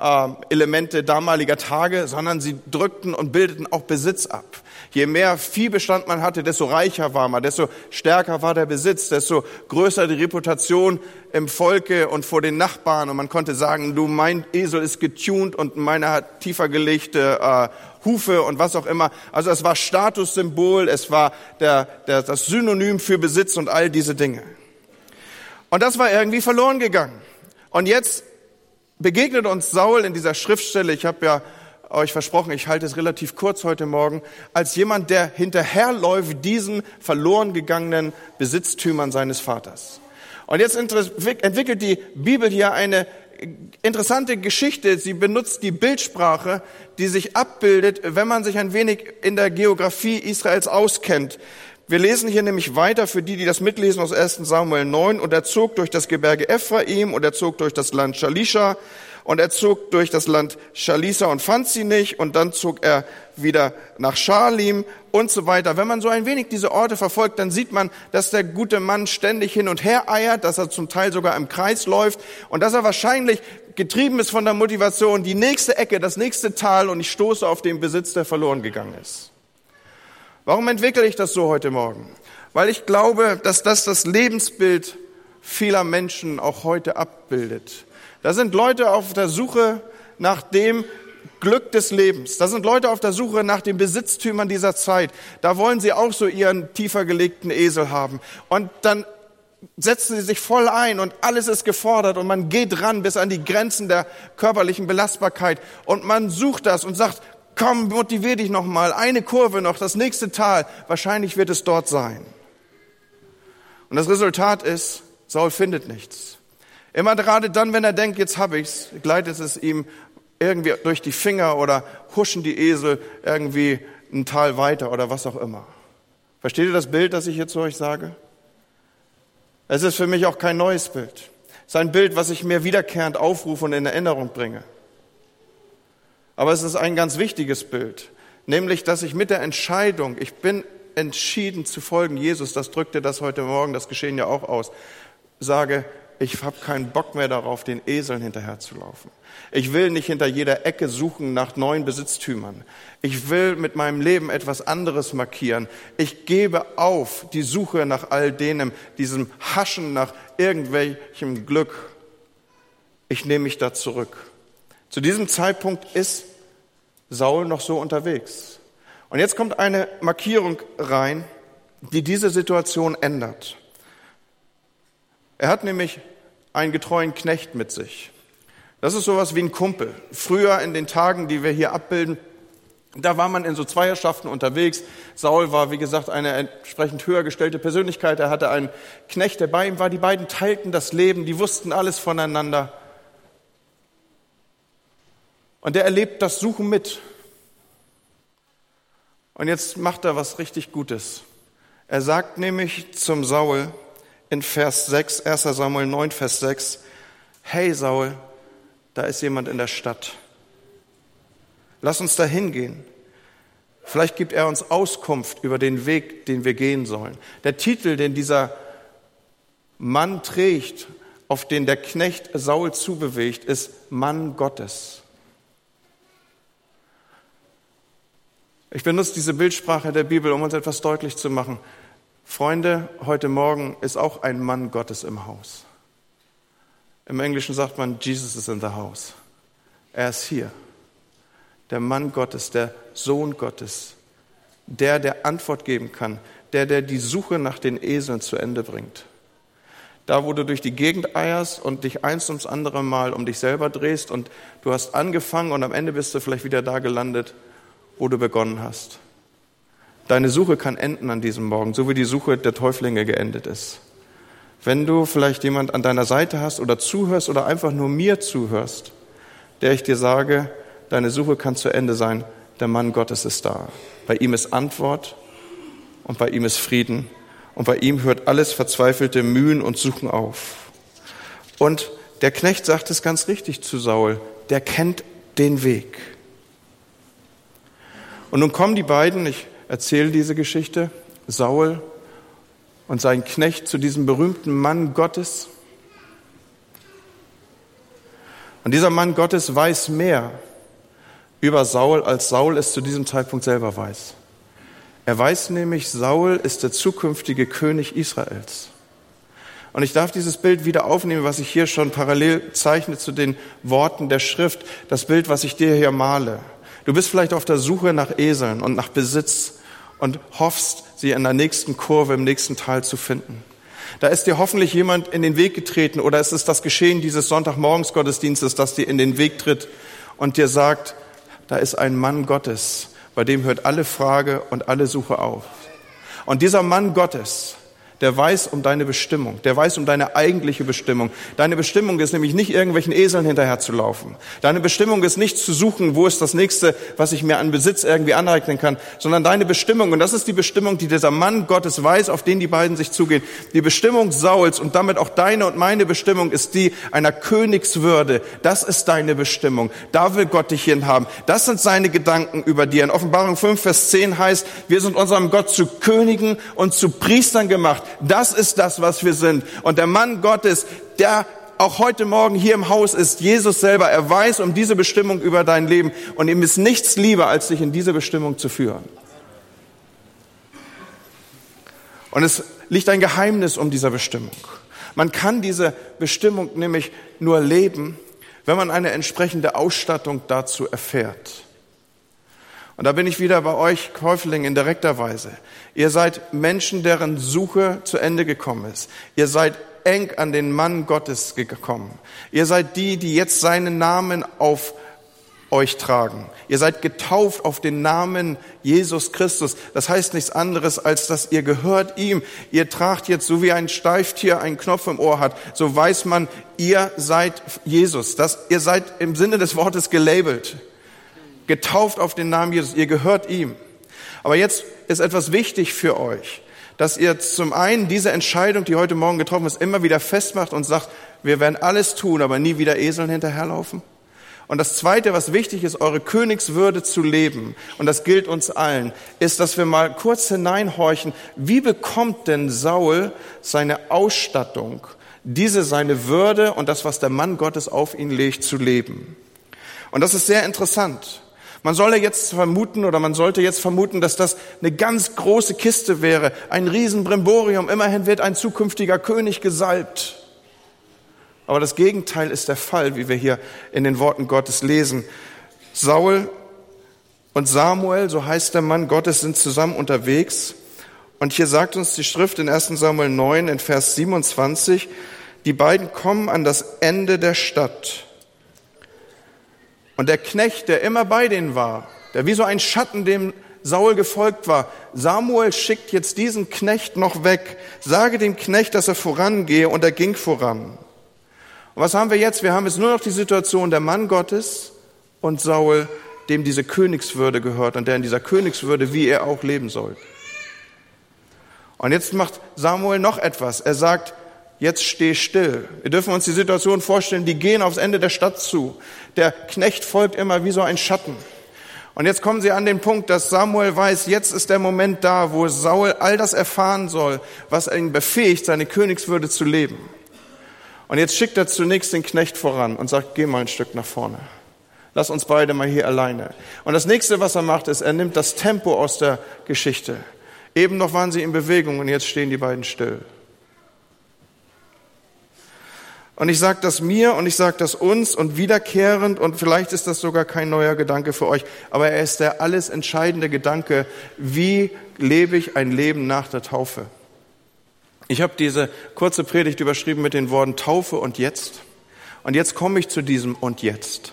Transportelemente damaliger Tage, sondern sie drückten und bildeten auch Besitz ab. Je mehr Viehbestand man hatte, desto reicher war man, desto stärker war der Besitz, desto größer die Reputation im Volke und vor den Nachbarn. Und man konnte sagen, du, mein Esel ist getuned und meiner hat tiefer gelegte äh, Hufe und was auch immer. Also es war Statussymbol, es war der, der, das Synonym für Besitz und all diese Dinge. Und das war irgendwie verloren gegangen. Und jetzt begegnet uns Saul in dieser Schriftstelle. Ich habe ja euch versprochen, ich halte es relativ kurz heute Morgen, als jemand, der hinterherläuft diesen verloren gegangenen Besitztümern seines Vaters. Und jetzt entwickelt die Bibel hier eine interessante Geschichte. Sie benutzt die Bildsprache, die sich abbildet, wenn man sich ein wenig in der Geografie Israels auskennt. Wir lesen hier nämlich weiter für die, die das mitlesen aus 1 Samuel 9. Und er zog durch das Gebirge Ephraim und er zog durch das Land Shalisha und er zog durch das Land Shalisa und fand sie nicht und dann zog er wieder nach Schalim und so weiter. Wenn man so ein wenig diese Orte verfolgt, dann sieht man, dass der gute Mann ständig hin und her eiert, dass er zum Teil sogar im Kreis läuft und dass er wahrscheinlich getrieben ist von der Motivation, die nächste Ecke, das nächste Tal und ich stoße auf den Besitz, der verloren gegangen ist. Warum entwickle ich das so heute Morgen? Weil ich glaube, dass das das Lebensbild vieler Menschen auch heute abbildet. Da sind Leute auf der Suche nach dem Glück des Lebens. Da sind Leute auf der Suche nach den Besitztümern dieser Zeit. Da wollen sie auch so ihren tiefer gelegten Esel haben. Und dann setzen sie sich voll ein und alles ist gefordert und man geht ran bis an die Grenzen der körperlichen Belastbarkeit und man sucht das und sagt, komm, motivier dich noch mal, eine Kurve noch, das nächste Tal, wahrscheinlich wird es dort sein. Und das Resultat ist, Saul findet nichts. Immer gerade dann, wenn er denkt, jetzt habe ich's, gleitet es ihm irgendwie durch die Finger oder huschen die Esel irgendwie ein Tal weiter oder was auch immer. Versteht ihr das Bild, das ich jetzt zu euch sage? Es ist für mich auch kein neues Bild. Es ist ein Bild, was ich mir wiederkehrend aufrufe und in Erinnerung bringe. Aber es ist ein ganz wichtiges Bild, nämlich, dass ich mit der Entscheidung, ich bin entschieden zu folgen Jesus, das drückte das heute Morgen, das Geschehen ja auch aus, sage, ich habe keinen Bock mehr darauf, den Eseln hinterherzulaufen. Ich will nicht hinter jeder Ecke suchen nach neuen Besitztümern. Ich will mit meinem Leben etwas anderes markieren. Ich gebe auf die Suche nach all denen, diesem Haschen nach irgendwelchem Glück. Ich nehme mich da zurück. Zu diesem Zeitpunkt ist Saul noch so unterwegs. Und jetzt kommt eine Markierung rein, die diese Situation ändert. Er hat nämlich einen getreuen Knecht mit sich. Das ist sowas wie ein Kumpel. Früher in den Tagen, die wir hier abbilden, da war man in so Zweierschaften unterwegs. Saul war, wie gesagt, eine entsprechend höher gestellte Persönlichkeit. Er hatte einen Knecht, der bei ihm war. Die beiden teilten das Leben, die wussten alles voneinander. Und der erlebt das Suchen mit. Und jetzt macht er was richtig Gutes. Er sagt nämlich zum Saul, in Vers 6, 1 Samuel 9, Vers 6, hey Saul, da ist jemand in der Stadt. Lass uns da hingehen. Vielleicht gibt er uns Auskunft über den Weg, den wir gehen sollen. Der Titel, den dieser Mann trägt, auf den der Knecht Saul zubewegt, ist Mann Gottes. Ich benutze diese Bildsprache der Bibel, um uns etwas deutlich zu machen. Freunde, heute Morgen ist auch ein Mann Gottes im Haus. Im Englischen sagt man, Jesus is in the house. Er ist hier. Der Mann Gottes, der Sohn Gottes, der, der Antwort geben kann, der, der die Suche nach den Eseln zu Ende bringt. Da, wo du durch die Gegend eierst und dich eins ums andere Mal um dich selber drehst und du hast angefangen und am Ende bist du vielleicht wieder da gelandet, wo du begonnen hast. Deine Suche kann enden an diesem Morgen, so wie die Suche der Täuflinge geendet ist. Wenn du vielleicht jemand an deiner Seite hast oder zuhörst oder einfach nur mir zuhörst, der ich dir sage, deine Suche kann zu Ende sein, der Mann Gottes ist da. Bei ihm ist Antwort und bei ihm ist Frieden und bei ihm hört alles verzweifelte Mühen und Suchen auf. Und der Knecht sagt es ganz richtig zu Saul, der kennt den Weg. Und nun kommen die beiden, ich erzähle diese Geschichte, Saul und sein Knecht zu diesem berühmten Mann Gottes. Und dieser Mann Gottes weiß mehr über Saul, als Saul es zu diesem Zeitpunkt selber weiß. Er weiß nämlich, Saul ist der zukünftige König Israels. Und ich darf dieses Bild wieder aufnehmen, was ich hier schon parallel zeichne zu den Worten der Schrift, das Bild, was ich dir hier male. Du bist vielleicht auf der Suche nach Eseln und nach Besitz und hoffst, sie in der nächsten Kurve, im nächsten Tal zu finden. Da ist dir hoffentlich jemand in den Weg getreten oder es ist das Geschehen dieses Sonntagmorgensgottesdienstes, das dir in den Weg tritt und dir sagt, da ist ein Mann Gottes, bei dem hört alle Frage und alle Suche auf. Und dieser Mann Gottes, der weiß um deine Bestimmung, der weiß um deine eigentliche Bestimmung. Deine Bestimmung ist nämlich nicht irgendwelchen Eseln hinterherzulaufen. Deine Bestimmung ist nicht zu suchen, wo ist das nächste, was ich mir an Besitz irgendwie aneignen kann, sondern deine Bestimmung, und das ist die Bestimmung, die dieser Mann Gottes weiß, auf den die beiden sich zugehen. Die Bestimmung Sauls und damit auch deine und meine Bestimmung ist die einer Königswürde. Das ist deine Bestimmung. Da will Gott dich hinhaben. Das sind seine Gedanken über dir. In Offenbarung 5, Vers 10 heißt, wir sind unserem Gott zu Königen und zu Priestern gemacht. Das ist das, was wir sind. Und der Mann Gottes, der auch heute Morgen hier im Haus ist, Jesus selber, er weiß um diese Bestimmung über dein Leben und ihm ist nichts lieber, als dich in diese Bestimmung zu führen. Und es liegt ein Geheimnis um dieser Bestimmung. Man kann diese Bestimmung nämlich nur leben, wenn man eine entsprechende Ausstattung dazu erfährt. Und da bin ich wieder bei euch, Käufling, in direkter Weise. Ihr seid Menschen, deren Suche zu Ende gekommen ist. Ihr seid eng an den Mann Gottes gekommen. Ihr seid die, die jetzt seinen Namen auf euch tragen. Ihr seid getauft auf den Namen Jesus Christus. Das heißt nichts anderes, als dass ihr gehört ihm. Ihr tragt jetzt, so wie ein Steiftier einen Knopf im Ohr hat, so weiß man, ihr seid Jesus. Das, ihr seid im Sinne des Wortes gelabelt getauft auf den Namen Jesus, ihr gehört ihm. Aber jetzt ist etwas wichtig für euch, dass ihr zum einen diese Entscheidung, die heute Morgen getroffen ist, immer wieder festmacht und sagt, wir werden alles tun, aber nie wieder Eseln hinterherlaufen. Und das Zweite, was wichtig ist, eure Königswürde zu leben, und das gilt uns allen, ist, dass wir mal kurz hineinhorchen, wie bekommt denn Saul seine Ausstattung, diese seine Würde und das, was der Mann Gottes auf ihn legt, zu leben. Und das ist sehr interessant. Man solle jetzt vermuten oder man sollte jetzt vermuten, dass das eine ganz große Kiste wäre, ein Riesenbrimborium. Immerhin wird ein zukünftiger König gesalbt. Aber das Gegenteil ist der Fall, wie wir hier in den Worten Gottes lesen. Saul und Samuel, so heißt der Mann Gottes, sind zusammen unterwegs. Und hier sagt uns die Schrift in 1 Samuel 9 in Vers 27, die beiden kommen an das Ende der Stadt. Und der Knecht, der immer bei denen war, der wie so ein Schatten dem Saul gefolgt war, Samuel schickt jetzt diesen Knecht noch weg. Sage dem Knecht, dass er vorangehe und er ging voran. Und was haben wir jetzt? Wir haben jetzt nur noch die Situation der Mann Gottes und Saul, dem diese Königswürde gehört und der in dieser Königswürde, wie er auch leben soll. Und jetzt macht Samuel noch etwas. Er sagt, jetzt steh still. Wir dürfen uns die Situation vorstellen, die gehen aufs Ende der Stadt zu. Der Knecht folgt immer wie so ein Schatten. Und jetzt kommen sie an den Punkt, dass Samuel weiß, jetzt ist der Moment da, wo Saul all das erfahren soll, was ihn befähigt, seine Königswürde zu leben. Und jetzt schickt er zunächst den Knecht voran und sagt, geh mal ein Stück nach vorne. Lass uns beide mal hier alleine. Und das nächste, was er macht, ist, er nimmt das Tempo aus der Geschichte. Eben noch waren sie in Bewegung und jetzt stehen die beiden still. Und ich sage das mir und ich sage das uns und wiederkehrend und vielleicht ist das sogar kein neuer Gedanke für euch, aber er ist der alles entscheidende Gedanke, wie lebe ich ein Leben nach der Taufe. Ich habe diese kurze Predigt überschrieben mit den Worten Taufe und jetzt. Und jetzt komme ich zu diesem und jetzt.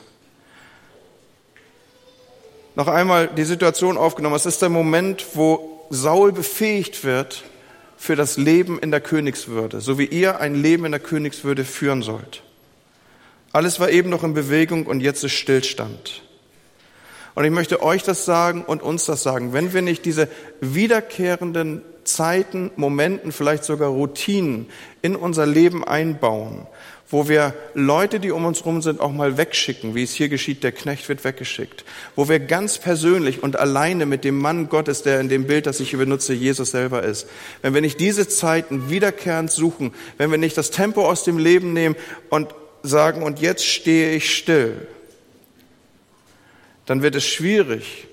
Noch einmal die Situation aufgenommen. Es ist der Moment, wo Saul befähigt wird, für das Leben in der Königswürde, so wie ihr ein Leben in der Königswürde führen sollt. Alles war eben noch in Bewegung und jetzt ist Stillstand. Und ich möchte euch das sagen und uns das sagen. Wenn wir nicht diese wiederkehrenden Zeiten, Momenten, vielleicht sogar Routinen in unser Leben einbauen, wo wir Leute, die um uns rum sind, auch mal wegschicken, wie es hier geschieht, der Knecht wird weggeschickt, wo wir ganz persönlich und alleine mit dem Mann Gottes, der in dem Bild, das ich hier benutze, Jesus selber ist, wenn wir nicht diese Zeiten wiederkehrend suchen, wenn wir nicht das Tempo aus dem Leben nehmen und sagen, und jetzt stehe ich still, dann wird es schwierig,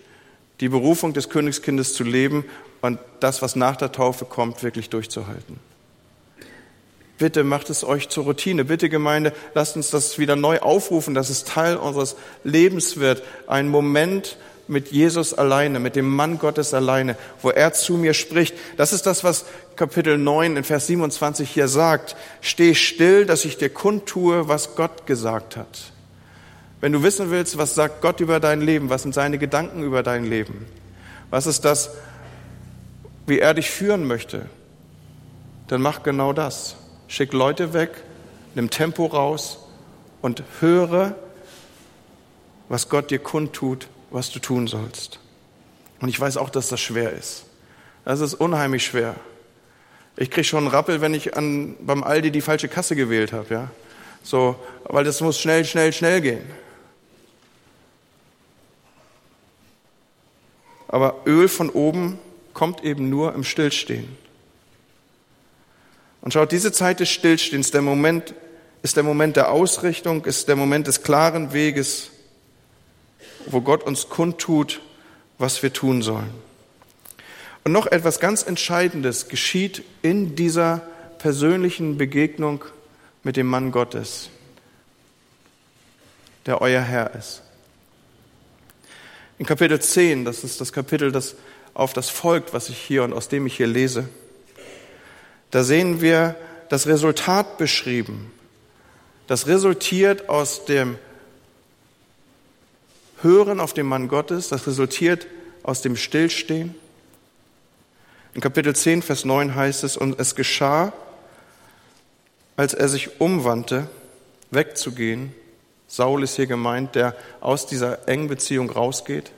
die Berufung des Königskindes zu leben und das, was nach der Taufe kommt, wirklich durchzuhalten. Bitte macht es euch zur Routine. Bitte Gemeinde, lasst uns das wieder neu aufrufen, dass es Teil unseres Lebens wird. Ein Moment mit Jesus alleine, mit dem Mann Gottes alleine, wo er zu mir spricht. Das ist das, was Kapitel 9 in Vers 27 hier sagt. Steh still, dass ich dir kundtue, was Gott gesagt hat. Wenn du wissen willst, was sagt Gott über dein Leben, was sind seine Gedanken über dein Leben, was ist das, wie er dich führen möchte, dann mach genau das. Schick Leute weg, nimm Tempo raus und höre, was Gott dir kundtut, was du tun sollst. Und ich weiß auch, dass das schwer ist. Das ist unheimlich schwer. Ich kriege schon einen Rappel, wenn ich an, beim Aldi die falsche Kasse gewählt habe, ja. So, weil das muss schnell, schnell, schnell gehen. Aber Öl von oben kommt eben nur im Stillstehen. Und schaut, diese Zeit des Stillstehens, der Moment, ist der Moment der Ausrichtung, ist der Moment des klaren Weges, wo Gott uns kundtut, was wir tun sollen. Und noch etwas ganz Entscheidendes geschieht in dieser persönlichen Begegnung mit dem Mann Gottes, der euer Herr ist. In Kapitel 10, das ist das Kapitel, das auf das folgt, was ich hier und aus dem ich hier lese, da sehen wir das Resultat beschrieben. Das resultiert aus dem Hören auf den Mann Gottes, das resultiert aus dem Stillstehen. In Kapitel 10, Vers 9 heißt es, und es geschah, als er sich umwandte, wegzugehen, Saul ist hier gemeint, der aus dieser engen Beziehung rausgeht,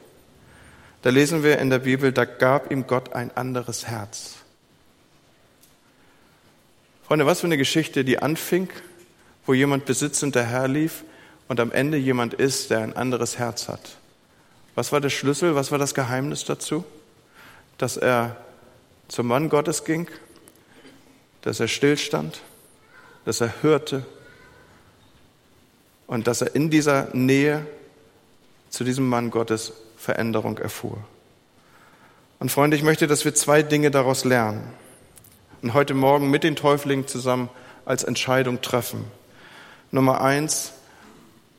da lesen wir in der Bibel, da gab ihm Gott ein anderes Herz. Freunde, was für eine Geschichte, die anfing, wo jemand besitzend daherlief und am Ende jemand ist, der ein anderes Herz hat. Was war der Schlüssel, was war das Geheimnis dazu? Dass er zum Mann Gottes ging, dass er stillstand, dass er hörte und dass er in dieser Nähe zu diesem Mann Gottes Veränderung erfuhr. Und Freunde, ich möchte, dass wir zwei Dinge daraus lernen und heute Morgen mit den Täuflingen zusammen als Entscheidung treffen. Nummer eins,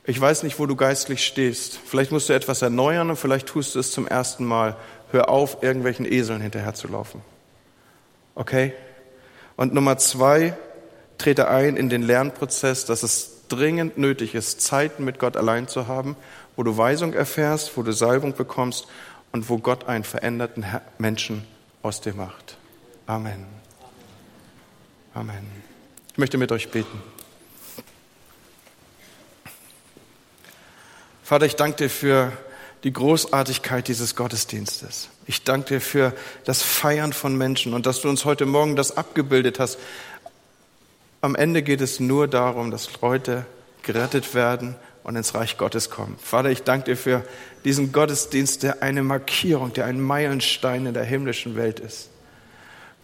ich weiß nicht, wo du geistlich stehst. Vielleicht musst du etwas erneuern und vielleicht tust du es zum ersten Mal. Hör auf, irgendwelchen Eseln hinterherzulaufen. Okay? Und Nummer zwei, trete ein in den Lernprozess, dass es dringend nötig ist, Zeiten mit Gott allein zu haben, wo du Weisung erfährst, wo du Salbung bekommst und wo Gott einen veränderten Menschen aus dir macht. Amen. Amen. Ich möchte mit euch beten. Vater, ich danke dir für die Großartigkeit dieses Gottesdienstes. Ich danke dir für das Feiern von Menschen und dass du uns heute Morgen das abgebildet hast. Am Ende geht es nur darum, dass Leute gerettet werden und ins Reich Gottes kommen. Vater, ich danke dir für diesen Gottesdienst, der eine Markierung, der ein Meilenstein in der himmlischen Welt ist.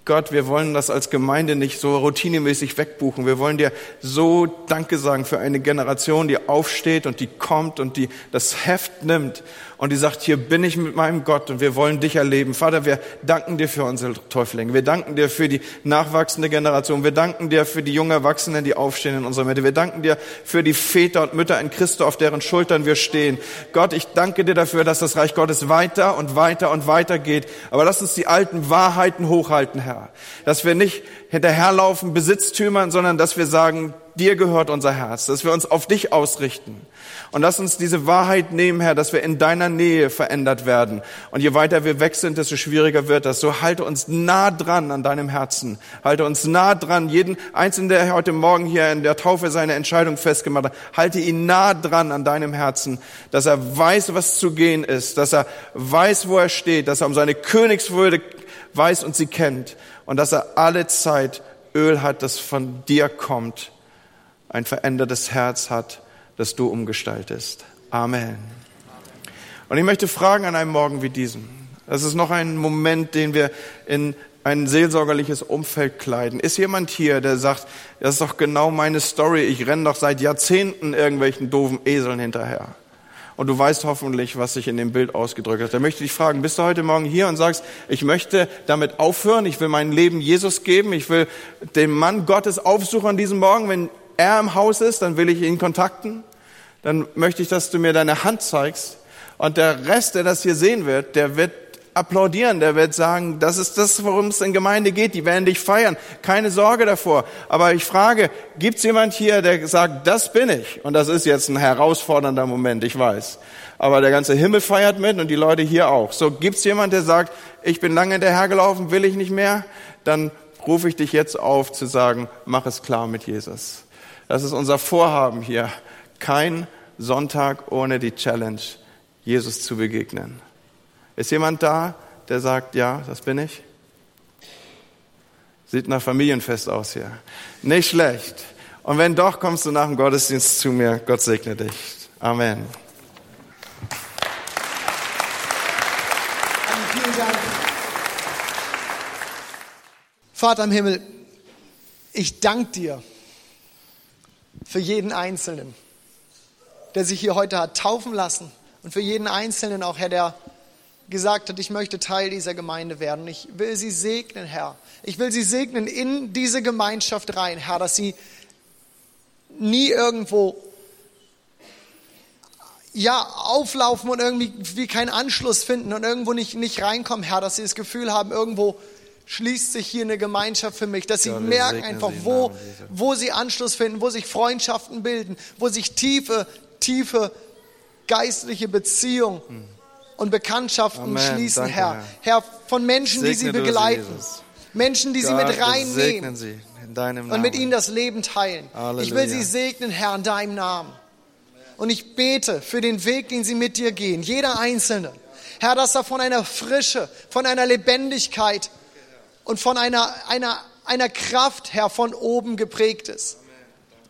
Gott, wir wollen das als Gemeinde nicht so routinemäßig wegbuchen. Wir wollen dir so Danke sagen für eine Generation, die aufsteht und die kommt und die das Heft nimmt und die sagt, hier bin ich mit meinem Gott und wir wollen dich erleben. Vater, wir danken dir für unsere Täuflinge. Wir danken dir für die nachwachsende Generation. Wir danken dir für die jungen Erwachsenen, die aufstehen in unserer Mitte. Wir danken dir für die Väter und Mütter in Christo, auf deren Schultern wir stehen. Gott, ich danke dir dafür, dass das Reich Gottes weiter und weiter und weiter geht. Aber lass uns die alten Wahrheiten hochhalten, Herr. Dass wir nicht hinterherlaufen Besitztümern, sondern dass wir sagen, dir gehört unser Herz, dass wir uns auf dich ausrichten. Und lass uns diese Wahrheit nehmen, Herr, dass wir in deiner Nähe verändert werden. Und je weiter wir weg sind, desto schwieriger wird das. So halte uns nah dran an deinem Herzen. Halte uns nah dran. Jeden Einzelnen, der heute Morgen hier in der Taufe seine Entscheidung festgemacht hat, halte ihn nah dran an deinem Herzen, dass er weiß, was zu gehen ist, dass er weiß, wo er steht, dass er um seine Königswürde weiß und sie kennt und dass er alle Zeit Öl hat, das von dir kommt ein verändertes Herz hat, das du umgestaltest. Amen. Und ich möchte fragen an einem Morgen wie diesem. Das ist noch ein Moment, den wir in ein seelsorgerliches Umfeld kleiden. Ist jemand hier, der sagt, das ist doch genau meine Story, ich renne doch seit Jahrzehnten irgendwelchen doofen Eseln hinterher. Und du weißt hoffentlich, was sich in dem Bild ausgedrückt hat. Da möchte ich dich fragen, bist du heute Morgen hier und sagst, ich möchte damit aufhören, ich will mein Leben Jesus geben, ich will den Mann Gottes aufsuchen an diesem Morgen, wenn er im Haus ist, dann will ich ihn kontakten. Dann möchte ich, dass du mir deine Hand zeigst. Und der Rest, der das hier sehen wird, der wird applaudieren, der wird sagen, das ist das, worum es in Gemeinde geht, die werden dich feiern, keine Sorge davor. Aber ich frage, gibt es jemand hier, der sagt, das bin ich? Und das ist jetzt ein herausfordernder Moment, ich weiß. Aber der ganze Himmel feiert mit und die Leute hier auch. So, gibt es jemand, der sagt, ich bin lange hinterhergelaufen, will ich nicht mehr? Dann rufe ich dich jetzt auf zu sagen, mach es klar mit Jesus. Das ist unser Vorhaben hier. Kein Sonntag ohne die Challenge, Jesus zu begegnen. Ist jemand da, der sagt, ja, das bin ich? Sieht nach Familienfest aus hier. Nicht schlecht. Und wenn doch, kommst du nach dem Gottesdienst zu mir. Gott segne dich. Amen. Vielen Dank. Vater im Himmel, ich danke dir für jeden Einzelnen, der sich hier heute hat taufen lassen und für jeden Einzelnen auch, Herr, der gesagt hat, ich möchte Teil dieser Gemeinde werden. Ich will sie segnen, Herr. Ich will sie segnen in diese Gemeinschaft rein, Herr, dass sie nie irgendwo ja, auflaufen und irgendwie wie keinen Anschluss finden und irgendwo nicht, nicht reinkommen, Herr, dass sie das Gefühl haben, irgendwo schließt sich hier eine Gemeinschaft für mich, dass sie wir merken einfach, sie wo, wo sie Anschluss finden, wo sich Freundschaften bilden, wo sich tiefe, tiefe geistliche Beziehungen und Bekanntschaften Amen. schließen, Danke, Herr. Herr. Von Menschen, die sie Segne du sie, begleiten. Jesus. Menschen, die sie Gott, mit wir reinnehmen sie und mit ihnen das Leben teilen. Ich will Halleluja. sie segnen, Herr, in deinem Namen. Und ich bete für den Weg, den sie mit dir gehen, jeder Einzelne. Herr, dass er von einer Frische, von einer Lebendigkeit und von einer, einer, einer Kraft, Herr, von oben geprägt ist,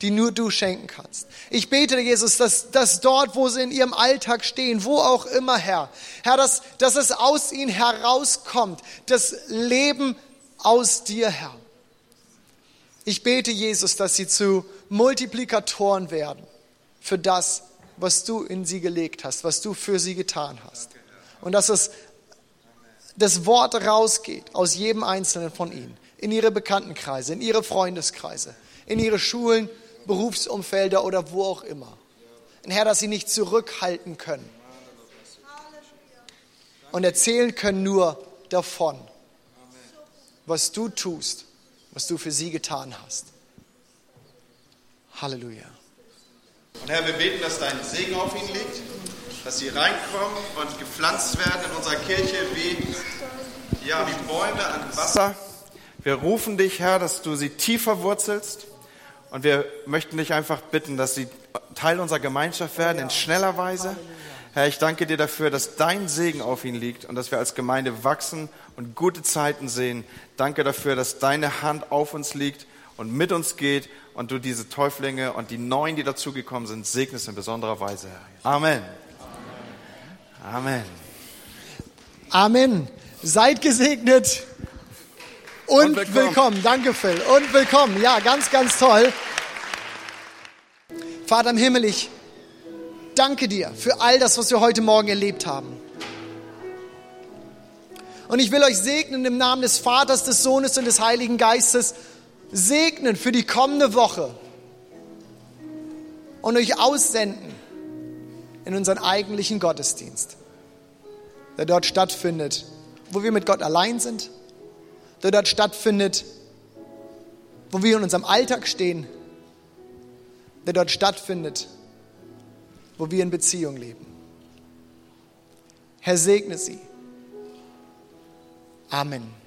die nur du schenken kannst. Ich bete, Jesus, dass, dass dort, wo sie in ihrem Alltag stehen, wo auch immer, Herr, Herr, dass, dass es aus ihnen herauskommt, das Leben aus dir, Herr. Ich bete, Jesus, dass sie zu Multiplikatoren werden für das, was du in sie gelegt hast, was du für sie getan hast. Und dass es das Wort rausgeht aus jedem Einzelnen von ihnen, in ihre Bekanntenkreise, in ihre Freundeskreise, in ihre Schulen, Berufsumfelder oder wo auch immer. Und Herr, dass sie nicht zurückhalten können und erzählen können nur davon, was du tust, was du für sie getan hast. Halleluja. Und Herr, wir beten, dass dein Segen auf ihn liegt, dass sie reinkommen und gepflanzt werden in unserer Kirche wie, ja, wie Bäume an Wasser. Wir rufen dich, Herr, dass du sie tiefer wurzelst. Und wir möchten dich einfach bitten, dass sie Teil unserer Gemeinschaft werden in schneller Weise. Herr, ich danke dir dafür, dass dein Segen auf ihn liegt und dass wir als Gemeinde wachsen und gute Zeiten sehen. Danke dafür, dass deine Hand auf uns liegt und mit uns geht und du diese Täuflinge und die Neuen, die dazugekommen sind, segnest in besonderer Weise. Herr. Amen. Amen. Amen. Seid gesegnet und, Und willkommen. willkommen. Danke, Phil. Und willkommen. Ja, ganz, ganz toll. Vater im Himmel, ich danke dir für all das, was wir heute Morgen erlebt haben. Und ich will euch segnen im Namen des Vaters, des Sohnes und des Heiligen Geistes. Segnen für die kommende Woche. Und euch aussenden in unseren eigentlichen Gottesdienst, der dort stattfindet, wo wir mit Gott allein sind, der dort stattfindet, wo wir in unserem Alltag stehen, der dort stattfindet, wo wir in Beziehung leben. Herr, segne sie. Amen.